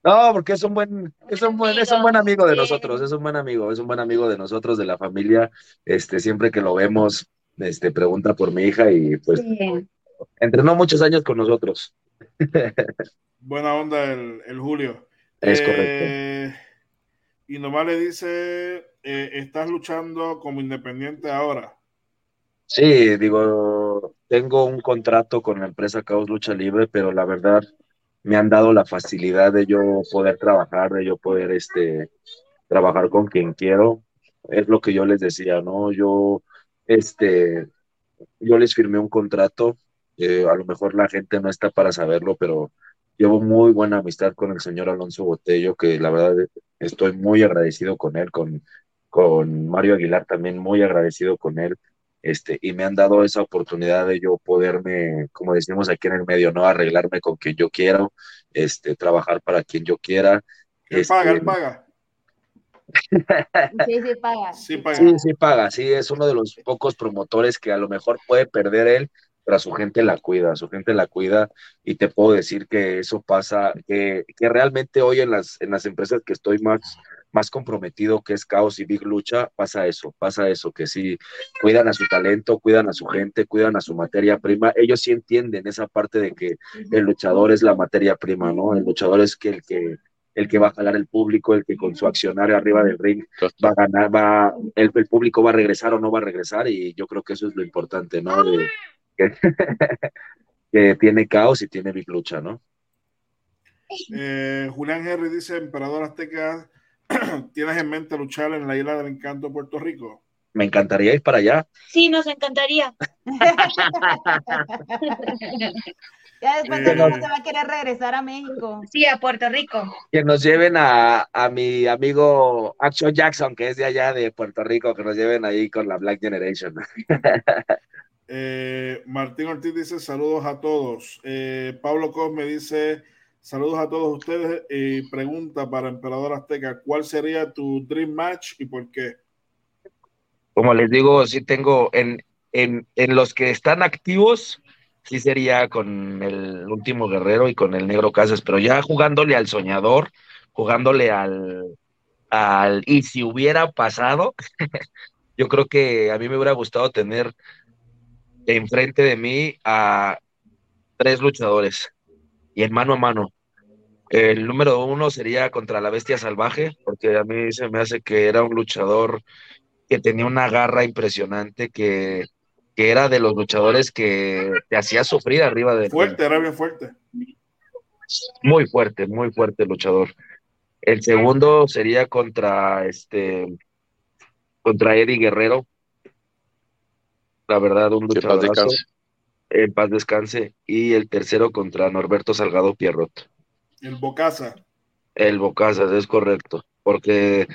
No, porque es un buen, es un buen, es un buen amigo de nosotros, es un buen amigo, es un buen amigo de nosotros, de la familia. Este, siempre que lo vemos, este, pregunta por mi hija y pues entrenó muchos años con nosotros. [laughs] Buena onda el, el Julio. Es correcto. Eh, y nomás le dice, eh, estás luchando como independiente ahora. Sí, digo, tengo un contrato con la empresa Caos Lucha Libre, pero la verdad me han dado la facilidad de yo poder trabajar, de yo poder este, trabajar con quien quiero. Es lo que yo les decía, ¿no? Yo, este, yo les firmé un contrato, eh, a lo mejor la gente no está para saberlo, pero llevo muy buena amistad con el señor Alonso Botello, que la verdad estoy muy agradecido con él, con, con Mario Aguilar también muy agradecido con él, este, y me han dado esa oportunidad de yo poderme, como decimos aquí en el medio, ¿no? Arreglarme con quien yo quiero, este, trabajar para quien yo quiera. ¿Qué este, paga? ¿Él paga? Sí, sí paga. Sí, paga. Sí, sí paga, sí, es uno de los pocos promotores que a lo mejor puede perder él, pero a su gente la cuida, su gente la cuida y te puedo decir que eso pasa, que, que realmente hoy en las, en las empresas que estoy más, más comprometido, que es Caos y Big Lucha, pasa eso, pasa eso, que sí, cuidan a su talento, cuidan a su gente, cuidan a su materia prima, ellos sí entienden esa parte de que el luchador es la materia prima, ¿no? El luchador es que el que el que va a jalar el público, el que con su accionario arriba del ring va a ganar, va, el, el, público va a regresar o no va a regresar, y yo creo que eso es lo importante, ¿no? De, [laughs] que, tiene caos y tiene big lucha, ¿no? Eh, Julián Henry dice, Emperador Azteca, [clears throat] ¿tienes en mente luchar en la isla del encanto de Puerto Rico? Me encantaría ir para allá. Sí, nos encantaría. [laughs] ya después de cómo se va a querer regresar a México. Sí, a Puerto Rico. Que nos lleven a, a, mi amigo Action Jackson, que es de allá de Puerto Rico, que nos lleven ahí con la Black Generation. [laughs] Eh, Martín Ortiz dice saludos a todos. Eh, Pablo Cosme dice saludos a todos ustedes y pregunta para Emperador Azteca, ¿cuál sería tu Dream Match y por qué? Como les digo, sí tengo en, en, en los que están activos, sí sería con el último guerrero y con el negro Casas, pero ya jugándole al soñador, jugándole al, al y si hubiera pasado, [laughs] yo creo que a mí me hubiera gustado tener enfrente de mí a tres luchadores y en mano a mano. El número uno sería contra la bestia salvaje, porque a mí se me hace que era un luchador que tenía una garra impresionante, que, que era de los luchadores que te hacía sufrir arriba de... Fuerte, era bien fuerte. Muy fuerte, muy fuerte luchador. El segundo sería contra este contra Eddie Guerrero, la verdad, un luchador. En paz descanse. Y el tercero contra Norberto Salgado Pierrot. El Bocasa. El Bocasa, es correcto. Porque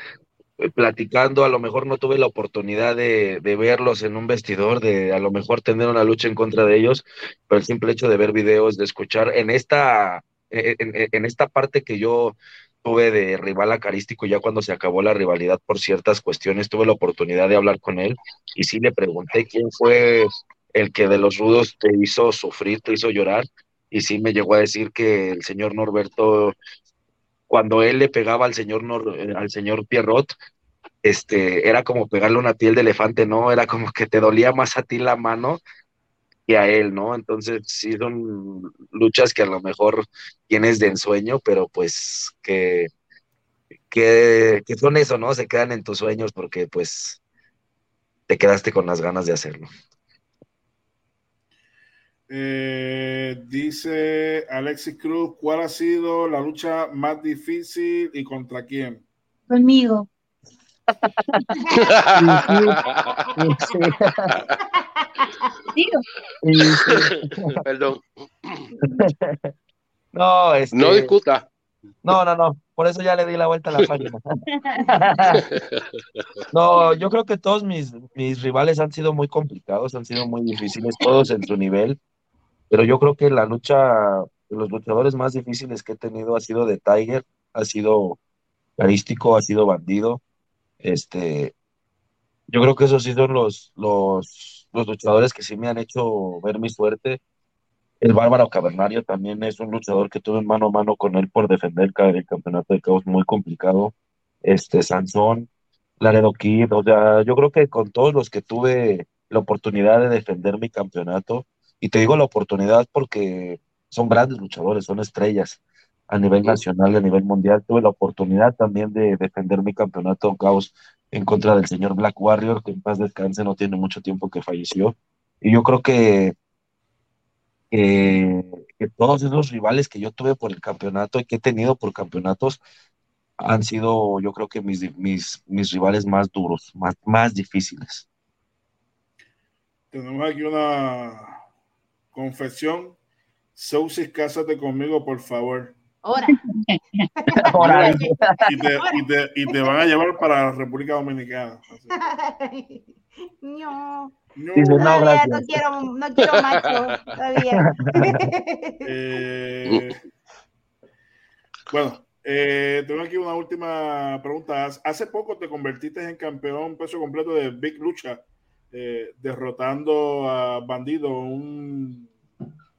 eh, platicando, a lo mejor no tuve la oportunidad de, verlos en un vestidor, de a lo mejor tener una lucha en contra de ellos, pero el simple hecho de ver videos, de escuchar en esta, en esta parte que yo tuve de rival acarístico ya cuando se acabó la rivalidad por ciertas cuestiones, tuve la oportunidad de hablar con él y sí le pregunté quién fue el que de los rudos te hizo sufrir, te hizo llorar y sí me llegó a decir que el señor Norberto cuando él le pegaba al señor eh, al señor Pierrot este era como pegarle una piel de elefante, no, era como que te dolía más a ti la mano y a él, ¿no? Entonces sí son luchas que a lo mejor tienes de ensueño, pero pues que, que, son eso, ¿no? Se quedan en tus sueños porque pues te quedaste con las ganas de hacerlo. Eh, dice Alexis Cruz, ¿cuál ha sido la lucha más difícil y contra quién? Conmigo. [laughs] [laughs] [laughs] Perdón. No, este... no discuta. No, no, no. Por eso ya le di la vuelta a la página. [laughs] no, yo creo que todos mis, mis rivales han sido muy complicados, han sido muy difíciles, todos en su nivel. Pero yo creo que la lucha, los luchadores más difíciles que he tenido ha sido de Tiger, ha sido carístico, ha sido bandido. Este, yo creo que esos sí son los, los, los luchadores que sí me han hecho ver mi suerte. El Bárbaro Cavernario también es un luchador que tuve mano a mano con él por defender el campeonato de caos muy complicado. Este, Sansón, Laredo Kid, o sea, yo creo que con todos los que tuve la oportunidad de defender mi campeonato, y te digo la oportunidad porque son grandes luchadores, son estrellas a nivel nacional, a nivel mundial. Tuve la oportunidad también de defender mi campeonato caos en contra del señor Black Warrior, que en paz descanse, no tiene mucho tiempo que falleció. Y yo creo que, todos esos rivales que yo tuve por el campeonato y que he tenido por campeonatos han sido, yo creo que mis, mis, mis rivales más duros, más, más difíciles. Tenemos aquí una confesión. Sousis, cásate conmigo, por favor. Ahora. [laughs] y, te, van a llevar para la República Dominicana. No. No, no, quiero, no quiero macho todavía. [laughs] Eh, bueno, eh, tengo aquí una última pregunta. Hace poco te convertiste en campeón peso completo de Big Lucha, eh, derrotando a Bandido, un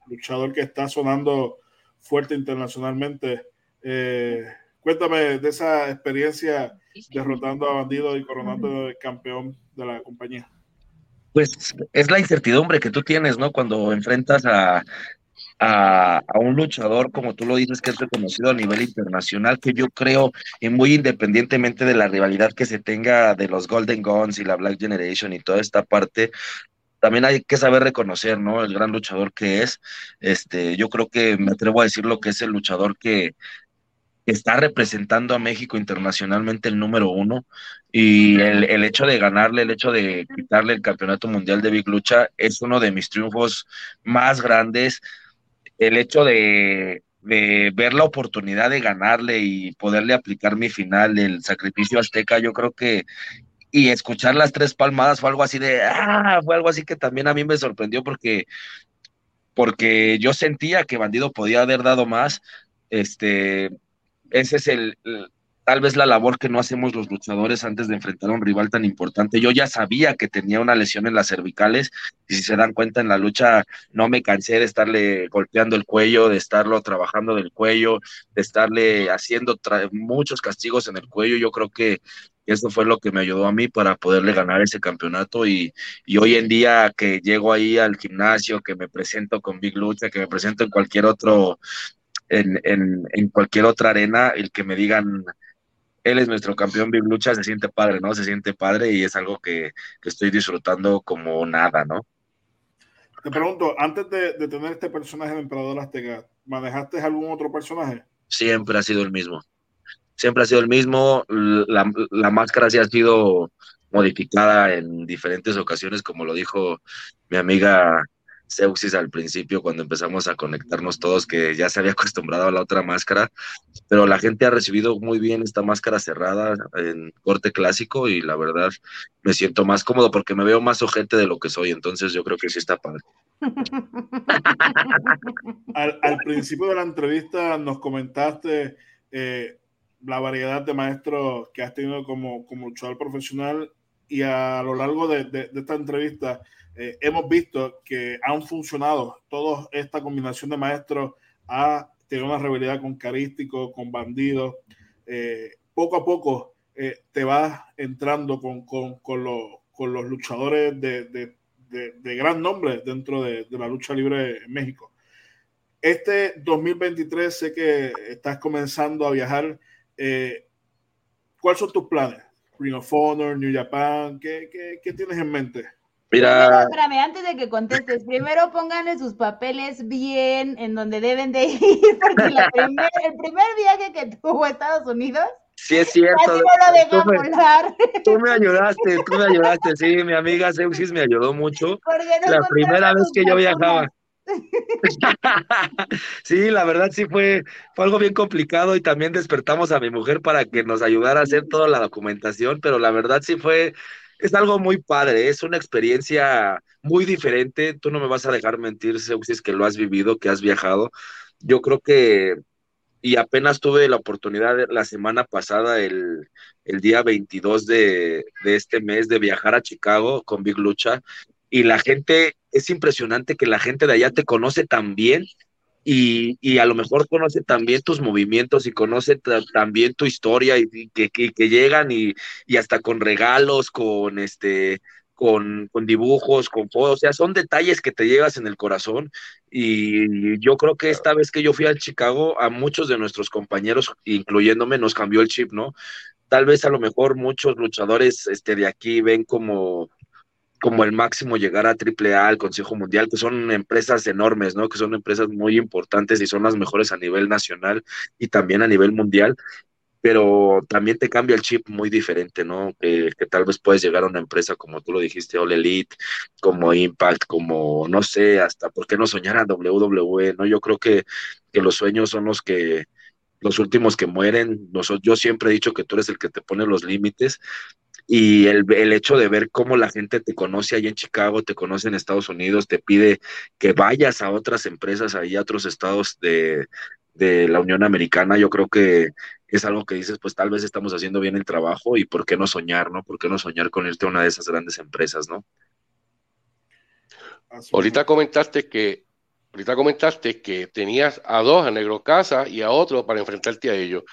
luchador que está sonando fuerte internacionalmente. Eh, cuéntame de esa experiencia derrotando a Bandido y coronando el campeón de la compañía. Pues es la incertidumbre que tú tienes, ¿no? Cuando enfrentas a, a, un luchador, como tú lo dices, que es reconocido a nivel internacional, que yo creo, y muy independientemente de la rivalidad que se tenga de los Golden Guns y la Black Generation y toda esta parte, también hay que saber reconocer, ¿no? El gran luchador que es. Este, yo creo que me atrevo a decir lo que es el luchador que está representando a México internacionalmente el número uno y el, el, hecho de ganarle, el hecho de quitarle el campeonato mundial de Big Lucha es uno de mis triunfos más grandes. El hecho de, de ver la oportunidad de ganarle y poderle aplicar mi final, el sacrificio azteca, yo creo que y escuchar las tres palmadas fue algo así de, ah, fue algo así que también a mí me sorprendió porque, porque yo sentía que Bandido podía haber dado más, este, ese es el, tal vez la labor que no hacemos los luchadores antes de enfrentar a un rival tan importante. Yo ya sabía que tenía una lesión en las cervicales y si se dan cuenta en la lucha no me cansé de estarle golpeando el cuello, de estarlo trabajando del cuello, de estarle haciendo muchos castigos en el cuello. Yo creo que eso fue lo que me ayudó a mí para poderle ganar ese campeonato y, y, hoy en día que llego ahí al gimnasio, que me presento con Big Lucha, que me presento en cualquier otro, en, en, en cualquier otra arena, el que me digan, él es nuestro campeón Big Lucha, se siente padre, ¿no? Se siente padre y es algo que, que estoy disfrutando como nada, ¿no? Te pregunto, antes de, de tener este personaje de Emperador Azteca, ¿manejaste algún otro personaje? Siempre ha sido el mismo siempre ha sido el mismo. La, la máscara sí ha sido modificada en diferentes ocasiones, como lo dijo mi amiga Seuxis al principio, cuando empezamos a conectarnos todos, que ya se había [laughs] acostumbrado a la otra máscara, pero la gente ha recibido muy bien esta máscara cerrada en corte clásico y la verdad me siento más cómodo porque me veo más ojete de lo que soy, entonces yo creo que sí está padre. [laughs] al, al principio de la entrevista nos comentaste eh, la variedad de maestros que has tenido como, como luchador profesional y a lo largo de, esta entrevista eh, hemos visto que han funcionado toda esta combinación de maestros ha tenido una rivalidad con Carístico, con Bandido. Eh, poco a poco eh, te vas entrando con, con, con, con los luchadores de, de, de, gran nombre dentro de, la lucha libre en México. Este 2023 sé que estás comenzando a viajar eh, ¿Cuáles son tus planes? Ring of Honor, New Japan, ¿qué, qué, qué tienes en mente? Mira. espérame, antes de que contestes, primero pónganle sus papeles bien en donde deben de ir, porque el primer viaje que tuvo a Estados Unidos. Sí, es cierto. Así no lo tú, me, tú me ayudaste, tú me ayudaste, sí, mi amiga Seuxis me ayudó mucho. la primera vez que yo viajaba. [laughs] sí, la verdad sí fue, fue algo bien complicado y también despertamos a mi mujer para que nos ayudara a hacer toda la documentación, pero la verdad sí fue, es algo muy padre, es una experiencia muy diferente. Tú no me vas a dejar mentir, Seuxis, que lo has vivido, que has viajado. Yo creo que, y apenas tuve la oportunidad la semana pasada, el, el día 22 de, de este mes, de viajar a Chicago con Big Lucha y la gente, es impresionante que la gente de allá te conoce tan bien y, y a lo mejor conoce también tus movimientos y conoce también tu historia y, que, que, llegan y, y, hasta con regalos, con este con, con, dibujos, con fotos, o sea, son detalles que te llevas en el corazón y yo creo que esta vez que yo fui a Chicago, a muchos de nuestros compañeros, incluyéndome, nos cambió el chip, ¿no? Tal vez a lo mejor muchos luchadores este, de aquí ven como como el máximo llegar a AAA, al Consejo Mundial, que son empresas enormes, ¿no? Que son empresas muy importantes y son las mejores a nivel nacional y también a nivel mundial, pero también te cambia el chip muy diferente, ¿no? Que, tal vez puedes llegar a una empresa como tú lo dijiste, All Elite, como Impact, como, no sé, hasta, ¿por qué no soñar a WWE, ¿no? Yo creo que, que los sueños son los que los últimos que mueren. yo siempre he dicho que tú eres el que te pone los límites y el, el, hecho de ver cómo la gente te conoce ahí en Chicago, te conoce en Estados Unidos, te pide que vayas a otras empresas, ahí a otros estados de, de la Unión Americana, yo creo que es algo que dices, pues tal vez estamos haciendo bien el trabajo y por qué no soñar, ¿no? ¿Por qué no soñar con irte a una de esas grandes empresas, ¿no? ahorita comentaste que ahorita comentaste que tenías a dos a Negro Casa y a otro para enfrentarte a ellos.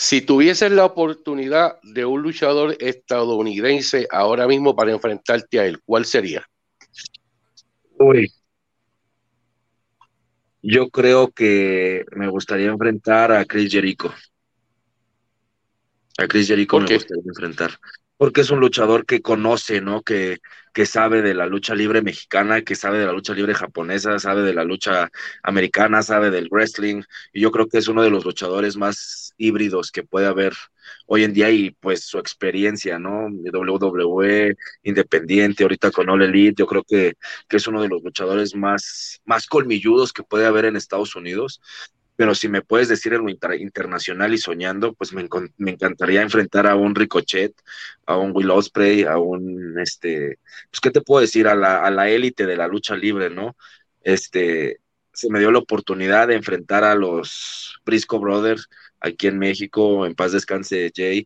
Si tuvieses la oportunidad de un luchador estadounidense ahora mismo para enfrentarte a él, ¿cuál sería? Uy. Yo creo que me gustaría enfrentar a Chris Jericho. A Chris Jericho me gustaría enfrentar porque es un luchador que conoce, ¿no? Que, que sabe de la lucha libre mexicana, que sabe de la lucha libre japonesa, sabe de la lucha americana, sabe del wrestling, y yo creo que es uno de los luchadores más híbridos que puede haber hoy en día y pues su experiencia, ¿no? WWE, independiente, ahorita con All Elite, yo creo que, que es uno de los luchadores más, más colmilludos que puede haber en Estados Unidos pero si me puedes decir en lo internacional y soñando, pues me, encantaría enfrentar a un Ricochet, a un Will Ospreay, a un, este, pues, ¿qué te puedo decir? A la, a la élite de la lucha libre, ¿no? Este, se me dio la oportunidad de enfrentar a los Brisco Brothers aquí en México, en paz descanse Jay,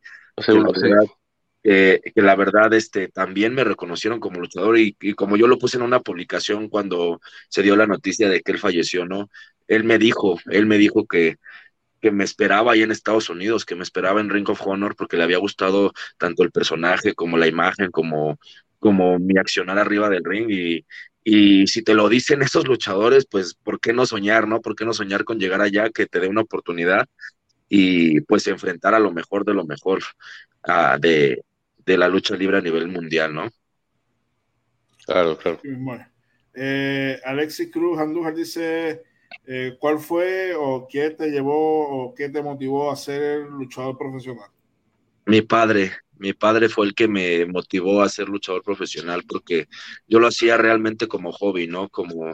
que, la verdad este, también me reconocieron como luchador y, y, como yo lo puse en una publicación cuando se dio la noticia de que él falleció, ¿no? Él me dijo, él me dijo que, que me esperaba ahí en Estados Unidos, que me esperaba en Ring of Honor porque le había gustado tanto el personaje como la imagen, como, como mi accionar arriba del ring y, y si te lo dicen esos luchadores, pues ¿por qué no soñar, no? ¿Por qué no soñar con llegar allá, que te dé una oportunidad y pues enfrentar a lo mejor de lo mejor uh, de, de, la lucha libre a nivel mundial, ¿no? Claro, claro. Bueno. Eh, Alexis Cruz Andújar dice, eh, ¿cuál fue o qué te llevó o qué te motivó a ser luchador profesional? Mi padre, mi padre fue el que me motivó a ser luchador profesional porque yo lo hacía realmente como hobby, ¿no? Como,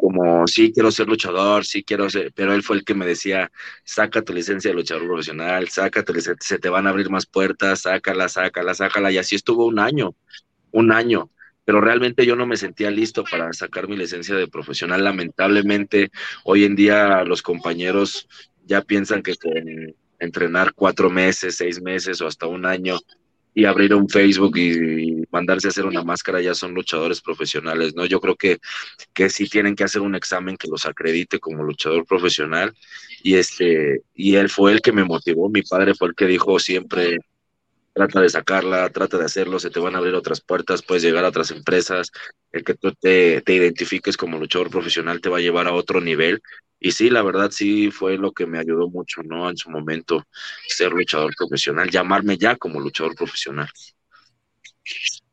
como sí quiero ser luchador, sí quiero ser, pero él fue el que me decía, saca tu licencia de luchador profesional, saca se te van a abrir más puertas, sácala, sácala, sácala, y así estuvo un año, un año pero realmente yo no me sentía listo para sacar mi licencia de profesional. Lamentablemente, hoy en día los compañeros ya piensan que con entrenar cuatro meses, seis meses o hasta un año y abrir un Facebook y, mandarse a hacer una máscara ya son luchadores profesionales, ¿no? Yo creo que, que sí tienen que hacer un examen que los acredite como luchador profesional y este y él fue el que me motivó, mi padre fue el que dijo siempre trata de sacarla, trata de hacerlo, se te van a abrir otras puertas, puedes llegar a otras empresas, el que tú te, te, identifiques como luchador profesional te va a llevar a otro nivel. Y sí, la verdad sí fue lo que me ayudó mucho, ¿no? En su momento, ser luchador profesional, llamarme ya como luchador profesional.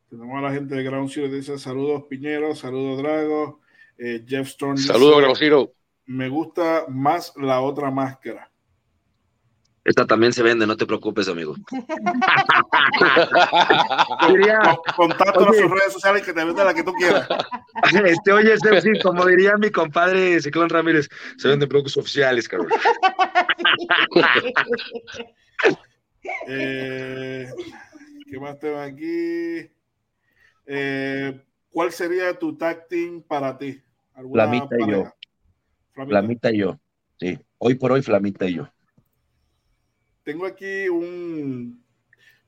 Tenemos a la gente de Ground Zero dice saludos Piñero, saludos Drago, eh, Jeff Storm. Saludos Ground Zero. Me gusta más la otra máscara. Esta también se vende, no te preocupes, amigo. [laughs] Contacto en sus redes sociales que te vende la que tú quieras. Este, oye, este, como diría mi compadre Ciclón Ramírez, se venden productos oficiales, cabrón. [laughs] eh, ¿Qué más tengo aquí? Eh, ¿Cuál sería tu tag team para ti? Flamita y yo. Flamita y yo. Sí, hoy por hoy Flamita y yo tengo aquí un.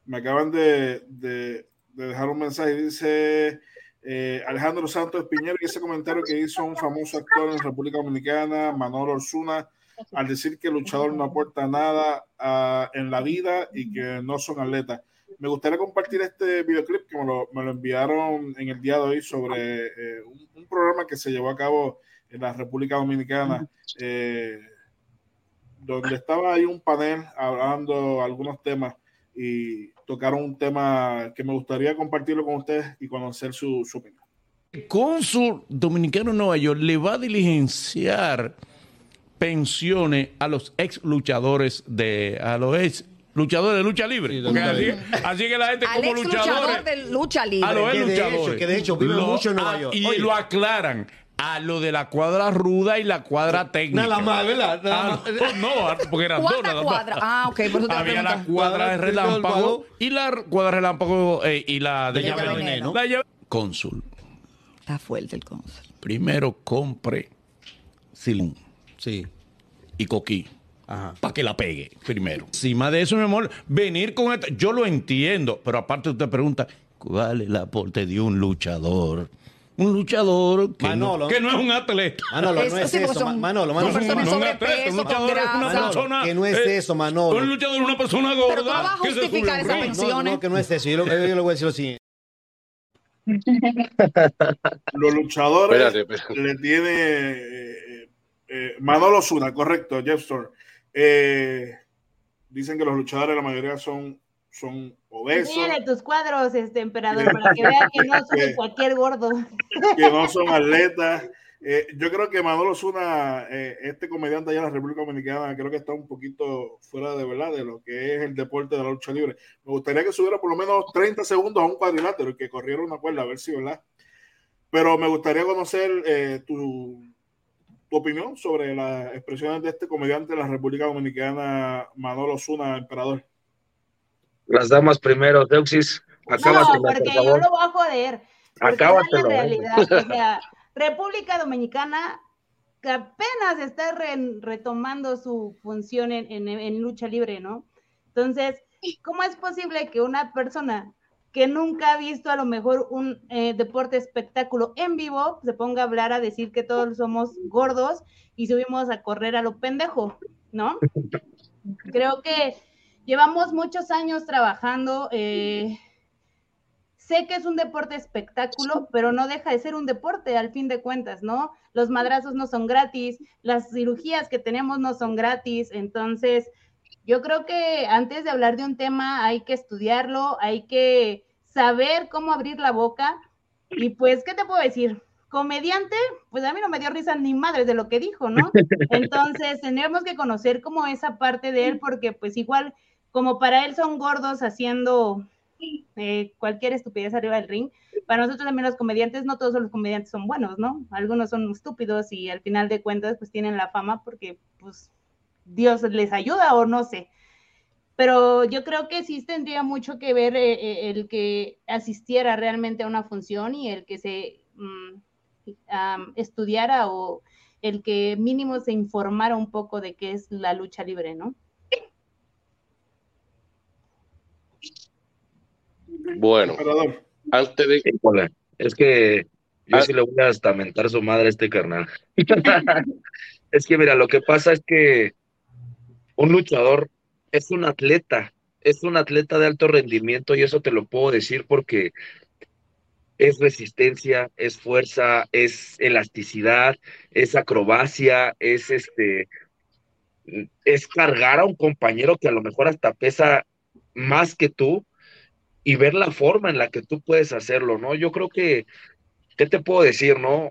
Me acaban de, dejar un mensaje. Dice eh, Alejandro Santos Piñero y ese comentario que hizo un famoso actor en República Dominicana, Manolo Orsuna, al decir que el luchador no aporta nada ah, en la vida y que no son atletas. Me gustaría compartir este videoclip que me lo, enviaron en el día de hoy sobre eh, un, programa que se llevó a cabo en la República Dominicana. Eh, donde estaba ahí un panel hablando algunos temas y tocaron un tema que me gustaría compartirlo con ustedes y conocer su, opinión. El cónsul dominicano en Nueva York le va a diligenciar pensiones a los ex luchadores de a los ex luchadores de lucha libre. así, que la gente como luchadores de lucha libre. A los ex luchadores. que de hecho vive mucho en Nueva York. Y lo aclaran a lo de la cuadra ruda y la cuadra técnica. Nada más, ¿verdad? Ah, no, porque eran dos nada cuadra? Ah, ok. Por eso Había la cuadra de relámpago y la cuadra de relámpago eh, y la de, llave de veneno. La llave... Cónsul. Está fuerte el cónsul. Primero compre silón. Sí. Y coquí. Para que la pegue primero. Encima de eso, mi amor, venir con esto. Yo lo entiendo, pero aparte usted pregunta, ¿cuál es el aporte de un luchador? Un luchador que, no, que no es un atleta. Manolo, no es eso, Manolo, Manolo. No, es un atleta, un luchador es una persona... Que no es eh, eso, Manolo. Un luchador es una persona gorda. Pero tú vas a justificar esa pensión. No, que no es eso. Yo, yo, le voy a decir lo siguiente. Los luchadores le tiene eh, eh, Manolo Zuna, correcto, Jeff Store. Eh, dicen que los luchadores la mayoría son son obesos. Tus cuadros, este emperador, para que vean que no [laughs] son cualquier gordo. [laughs] Que no son atletas. Eh, yo creo que Manolo Zuna, eh, este comediante allá en la República Dominicana, creo que está un poquito fuera de verdad de lo que es el deporte de la lucha libre. Me gustaría que subiera por lo menos 30 segundos a un cuadrilátero y que corriera una cuerda, a ver si, ¿verdad? Pero me gustaría conocer eh, tu, tu, opinión sobre las expresiones de este comediante de la República Dominicana, Manolo Zuna, emperador. Las damas primero, Deuxis. no, porque yo lo voy a joder. En realidad, o sea, República Dominicana que apenas está retomando su función en, lucha libre, ¿no? Entonces, ¿cómo es posible que una persona que nunca ha visto a lo mejor un eh, deporte espectáculo en vivo se ponga a hablar a decir que todos somos gordos y subimos a correr a lo pendejo, ¿no? [laughs] Creo que Llevamos muchos años trabajando. Eh, sé que es un deporte espectáculo, pero no deja de ser un deporte al fin de cuentas, ¿no? Los madrazos no son gratis, las cirugías que tenemos no son gratis, entonces yo creo que antes de hablar de un tema hay que estudiarlo, hay que saber cómo abrir la boca y pues, ¿qué te puedo decir? Comediante, pues a mí no me dio risa ni madres de lo que dijo, ¿no? [laughs] Entonces, tendríamos que conocer como esa parte de él porque pues igual como para él son gordos haciendo eh, cualquier estupidez arriba del ring, para nosotros también los comediantes, no todos los comediantes son buenos, ¿no? Algunos son estúpidos y al final de cuentas pues tienen la fama porque pues Dios les ayuda o no sé. Pero yo creo que sí tendría mucho que ver eh, eh, el que asistiera realmente a una función y el que se mm, estudiara o el que mínimo se informara un poco de qué es la lucha libre, ¿no? Bueno, antes de. Es que yo ah. sí le voy a estamentar su madre a este carnal. [laughs] es que, mira, lo que pasa es que un luchador es un atleta, es un atleta de alto rendimiento y eso te lo puedo decir porque es resistencia, es fuerza, es elasticidad, es acrobacia, es este es cargar a un compañero que a lo mejor hasta pesa más que tú y ver la forma en la que tú puedes hacerlo, ¿no? Yo creo que, ¿qué te puedo decir, no?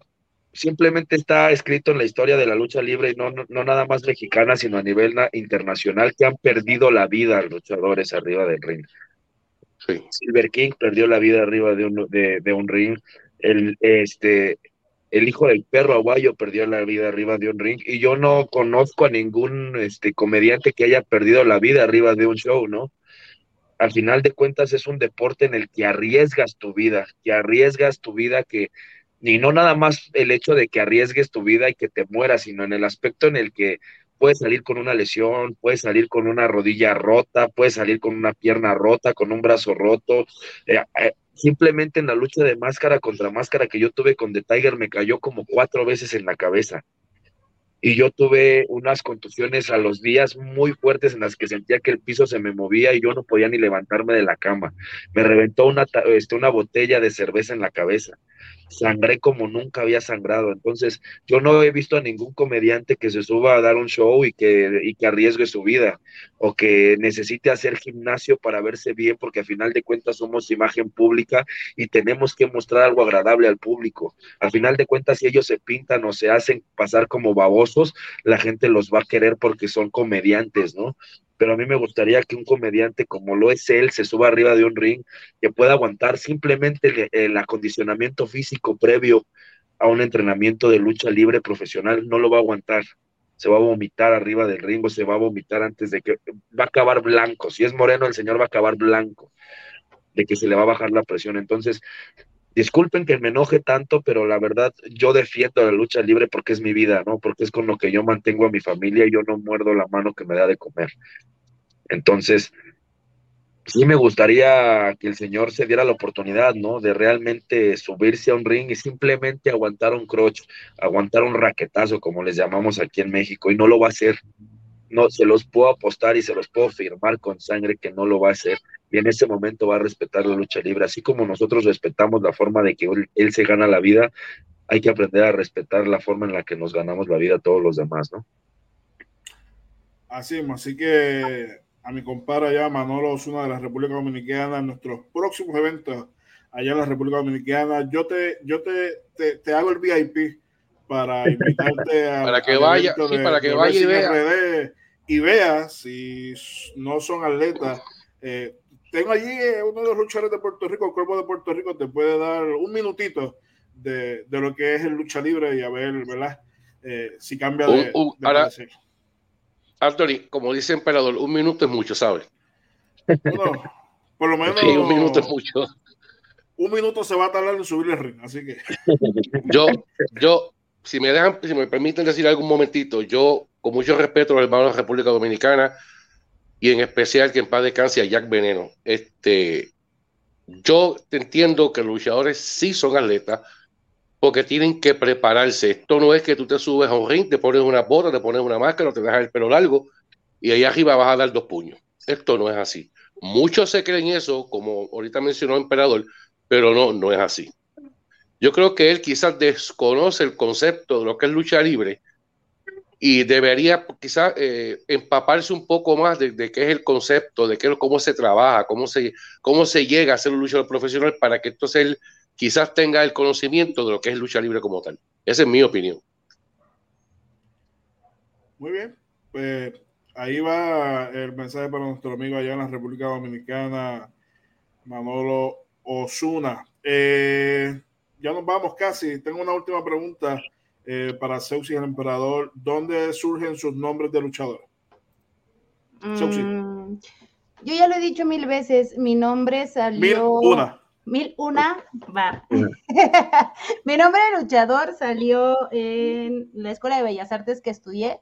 Simplemente está escrito en la historia de la lucha libre, y no, no, nada más mexicana, sino a nivel internacional, que han perdido la vida luchadores arriba del ring. Silver King perdió la vida arriba de un, de, un ring. El, este, el hijo del perro aguayo perdió la vida arriba de un ring. Y yo no conozco a ningún este, comediante que haya perdido la vida arriba de un show, ¿no? Al final de cuentas es un deporte en el que arriesgas tu vida, que arriesgas tu vida, que ni no nada más el hecho de que arriesgues tu vida y que te mueras, sino en el aspecto en el que puedes salir con una lesión, puedes salir con una rodilla rota, puedes salir con una pierna rota, con un brazo roto. Eh, eh, simplemente en la lucha de máscara contra máscara que yo tuve con The Tiger me cayó como cuatro veces en la cabeza. Y yo tuve unas contusiones a los días muy fuertes en las que sentía que el piso se me movía y yo no podía ni levantarme de la cama. Me reventó una, este, una botella de cerveza en la cabeza sangré como nunca había sangrado. Entonces, yo no he visto a ningún comediante que se suba a dar un show y que, y que arriesgue su vida o que necesite hacer gimnasio para verse bien, porque a final de cuentas somos imagen pública y tenemos que mostrar algo agradable al público. Al final de cuentas, si ellos se pintan o se hacen pasar como babosos, la gente los va a querer porque son comediantes, ¿no? Pero a mí me gustaría que un comediante como lo es él se suba arriba de un ring, que pueda aguantar simplemente el, acondicionamiento físico previo a un entrenamiento de lucha libre profesional, no lo va a aguantar. Se va a vomitar arriba del ring o se va a vomitar antes de que va a acabar blanco. Si es moreno, el señor va a acabar blanco, de que se le va a bajar la presión. Entonces, disculpen que me enoje tanto, pero la verdad yo defiendo la lucha libre porque es mi vida, ¿no? Porque es con lo que yo mantengo a mi familia y yo no muerdo la mano que me da de comer. Entonces, sí me gustaría que el señor se diera la oportunidad, ¿no? De realmente subirse a un ring y simplemente aguantar un crotch, aguantar un raquetazo, como les llamamos aquí en México, y no lo va a hacer. No, se los puedo apostar y se los puedo firmar con sangre que no lo va a hacer y en ese momento va a respetar la lucha libre. Así como nosotros respetamos la forma de que él, se gana la vida, hay que aprender a respetar la forma en la que nos ganamos la vida todos los demás, ¿no? Así es, así que a mi compadre allá, Manolo Osuna de la República Dominicana, nuestros próximos eventos allá en la República Dominicana, yo te, yo te, te, hago el VIP para invitarte [laughs] a para que vaya, para que vaya y vea. y vea si no son atletas. Eh, tengo allí eh, uno de los luchadores de Puerto Rico, el cuerpo de Puerto Rico, te puede dar un minutito de, de lo que es el lucha libre y a ver, ¿verdad? Eh, si cambia de. ahora, Anthony, como dice Emperador, un minuto es mucho, ¿sabes? por lo [laughs] menos. un minuto es mucho. Un minuto se va a tardar en subir el ring, así que. Yo, yo, si me dejan, si me permiten decir algún momentito, yo, con mucho respeto a los hermanos de la República Dominicana, y en especial que en paz descanse a Jack Veneno. Este, yo entiendo que los luchadores sí son atletas porque tienen que prepararse. Esto no es que tú te subes a un ring, te pones una bota, te pones una máscara, te dejas el pelo largo y ahí arriba vas a dar dos puños. Esto no es así. Muchos se creen eso, como ahorita mencionó el Emperador, pero no, no es así. Yo creo que él quizás desconoce el concepto de lo que es lucha libre y debería quizás eh, empaparse un poco más de, qué es el concepto, de qué, cómo se trabaja, cómo se, cómo se llega a ser un luchador profesional para que entonces él quizás tenga el conocimiento de lo que es lucha libre como tal. Esa es mi opinión. Muy bien, pues ahí va el mensaje para nuestro amigo allá en la República Dominicana, Manolo Osuna. Eh, ya nos vamos casi. Tengo una última pregunta eh, para Zeus y el emperador, ¿dónde surgen sus nombres de luchador? Mm, yo ya lo he dicho mil veces, mi nombre salió... Mil una. Mil una, va. [laughs] mi nombre de luchador salió en la Escuela de Bellas Artes que estudié.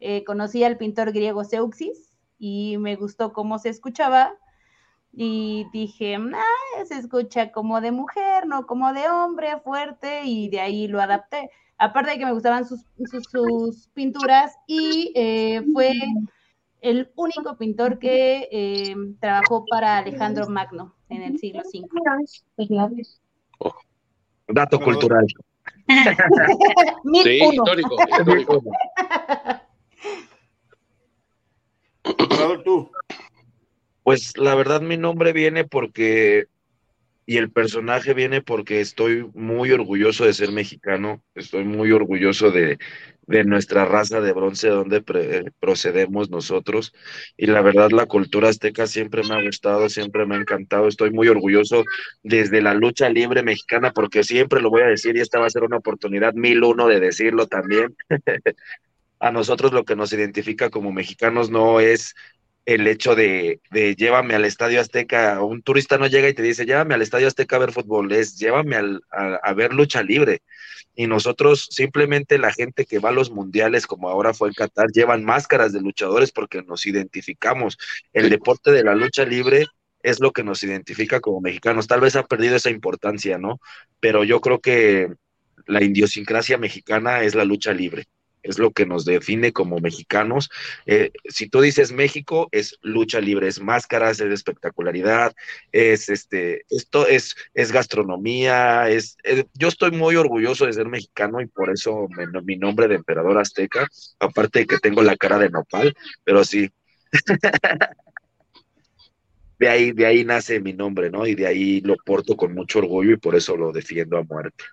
Eh, conocí al pintor griego Zeuxis y me gustó cómo se escuchaba y dije, ah, se escucha como de mujer, no como de hombre, fuerte, y de ahí lo adapté aparte de que me gustaban sus, pinturas y eh, fue el único pintor que eh, trabajó para Alejandro Magno en el siglo V. dato cultural. [laughs] sí, histórico, [laughs] histórico. tú. Pues la verdad mi nombre viene porque y el personaje viene porque estoy muy orgulloso de ser mexicano, estoy muy orgulloso de, de nuestra raza de bronce, donde procedemos nosotros. Y la verdad, la cultura azteca siempre me ha gustado, siempre me ha encantado. Estoy muy orgulloso desde la lucha libre mexicana, porque siempre lo voy a decir y esta va a ser una oportunidad mil uno de decirlo también. [laughs] a nosotros lo que nos identifica como mexicanos no es el hecho de, de, llévame al Estadio Azteca, un turista no llega y te dice, llévame al Estadio Azteca a ver fútbol, es llévame al, a, ver lucha libre. Y nosotros, simplemente la gente que va a los mundiales, como ahora fue en Qatar, llevan máscaras de luchadores porque nos identificamos. El deporte de la lucha libre es lo que nos identifica como mexicanos. Tal vez ha perdido esa importancia, ¿no? Pero yo creo que la idiosincrasia mexicana es la lucha libre es lo que nos define como mexicanos. Eh, si tú dices México, es lucha libre, es máscaras, es espectacularidad, es este, esto es, es gastronomía, es, eh, yo estoy muy orgulloso de ser mexicano y por eso mi nombre de emperador azteca, aparte de que tengo la cara de nopal, pero sí. [laughs] de ahí, de ahí nace mi nombre, ¿no? Y de ahí lo porto con mucho orgullo y por eso lo defiendo a muerte.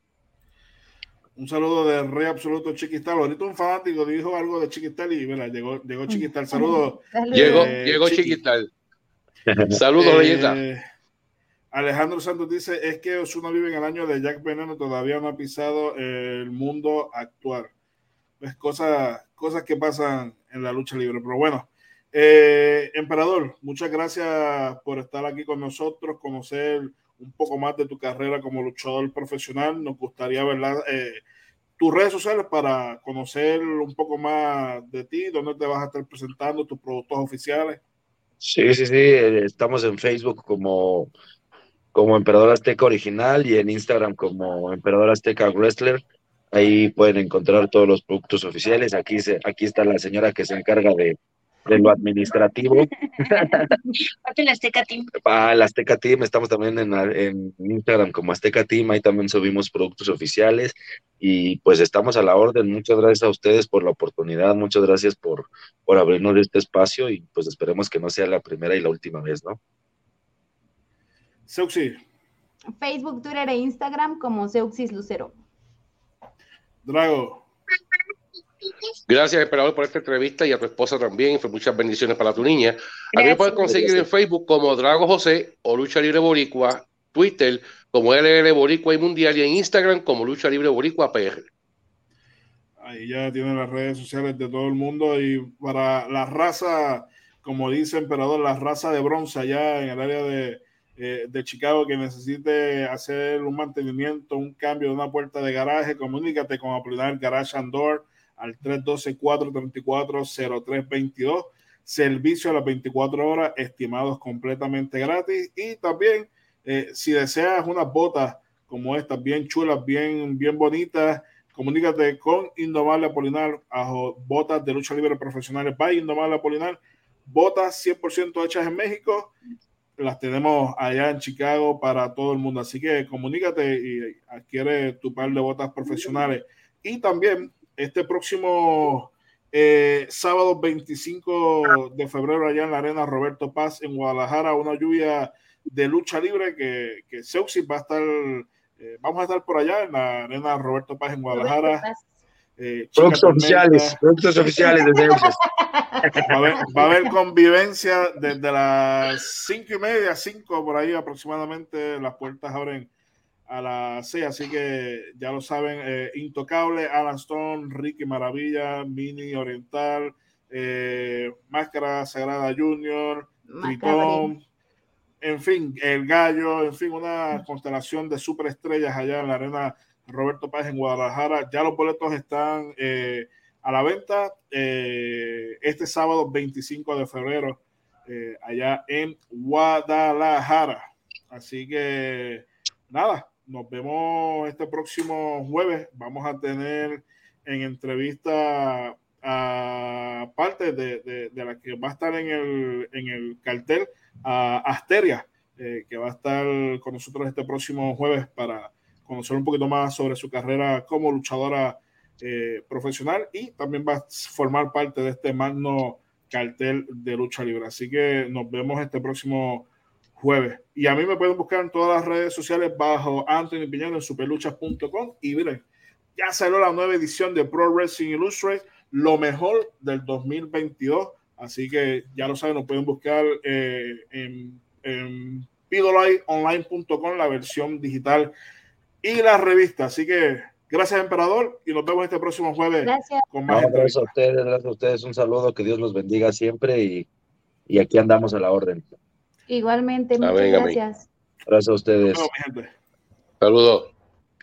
Un saludo de Rey Absoluto Chiquistal. Ahorita un fanático dijo algo de Chiquistal y mira, llegó, llegó Chiquistal. Saludos. Llegó, eh, llegó Chiquistal. Saludos, eh, Alejandro Santos dice: Es que Osuna vive en el año de Jack Veneno, todavía no ha pisado el mundo actual. Es cosas, cosas que pasan en la lucha libre. Pero bueno, eh, Emperador, muchas gracias por estar aquí con nosotros, conocer un poco más de tu carrera como luchador profesional. Nos gustaría ver eh, tus redes sociales para conocer un poco más de ti, dónde te vas a estar presentando, tus productos oficiales. Sí, sí, sí, eh, estamos en Facebook como, como Emperador Azteca Original y en Instagram como Emperador Azteca Wrestler. Ahí pueden encontrar todos los productos oficiales. Aquí, se, aquí está la señora que se encarga de, de lo administrativo. [laughs] Aparte la Azteca Team. Ah, la Azteca Team, estamos también en, en, Instagram como Azteca Team, ahí también subimos productos oficiales y pues estamos a la orden. Muchas gracias a ustedes por la oportunidad, muchas gracias por, por abrirnos este espacio y pues esperemos que no sea la primera y la última vez, ¿no? Seuxi. Facebook, Twitter e Instagram como Seuxis Lucero. Drago. Gracias, Emperador, por esta entrevista y a tu esposa también. Fue muchas bendiciones para tu niña. A mí me puedes conseguir en Facebook como Drago José o Lucha Libre Boricua, Twitter como LL Boricua y Mundial y en Instagram como Lucha Libre Boricua PR. Ahí ya tienen las redes sociales de todo el mundo y para la raza, como dice Emperador, la raza de bronce allá en el área de, eh, de Chicago que necesite hacer un mantenimiento, un cambio de una puerta de garaje, comunícate con Apolinar Garage and Door al 312-434-0322. Servicio a las 24 horas, estimados completamente gratis. Y también, eh, si deseas unas botas como estas, bien chulas, bien, bien bonitas, comunícate con Indomable Apolinar, botas de lucha libre profesionales by Indomable Apolinar, botas 100% hechas en México, las tenemos allá en Chicago para todo el mundo. Así que comunícate y adquiere tu par de botas profesionales. Y también este próximo eh, sábado 25 de febrero allá en la arena Roberto Paz en Guadalajara, una lluvia de lucha libre que, que va a estar, eh, vamos a estar por allá en la arena Roberto Paz en Guadalajara. Eh, productos oficiales, productos oficiales de Va a, haber, convivencia desde las cinco y media, cinco por ahí aproximadamente. Las puertas abren a las 6, así que ya lo saben, eh, Intocable, Alan Stone, Ricky Maravilla, Mini Oriental, eh, Máscara Sagrada Junior, Tritón, en fin, El Gallo, en fin, una constelación de superestrellas allá en la arena Roberto Páez en Guadalajara. Ya los boletos están eh, a la venta este sábado 25 de febrero allá en Guadalajara. Así que nada, nos vemos este próximo jueves. Vamos a tener en entrevista a parte de, la que va a estar en el, en el cartel a Asteria, eh, que va a estar con nosotros este próximo jueves para conocer un poquito más sobre su carrera como luchadora eh, profesional y también va a formar parte de este magno cartel de lucha libre. Así que nos vemos este próximo jueves. Y a mí me pueden buscar en todas las redes sociales bajo Anthony Piñero en superluchas.com. Y miren, ya salió la nueva edición de Pro Wrestling Illustrated, lo mejor del 2022. Así que ya lo saben, nos pueden buscar eh, en, en la versión digital y la revista. Así que gracias, emperador, y nos vemos este próximo jueves. Gracias. Con más gracias a ustedes, gracias a ustedes. Un saludo, que Dios los bendiga siempre y, y aquí andamos a la orden. Igualmente, muchas gracias. Gracias a ustedes. Saludos.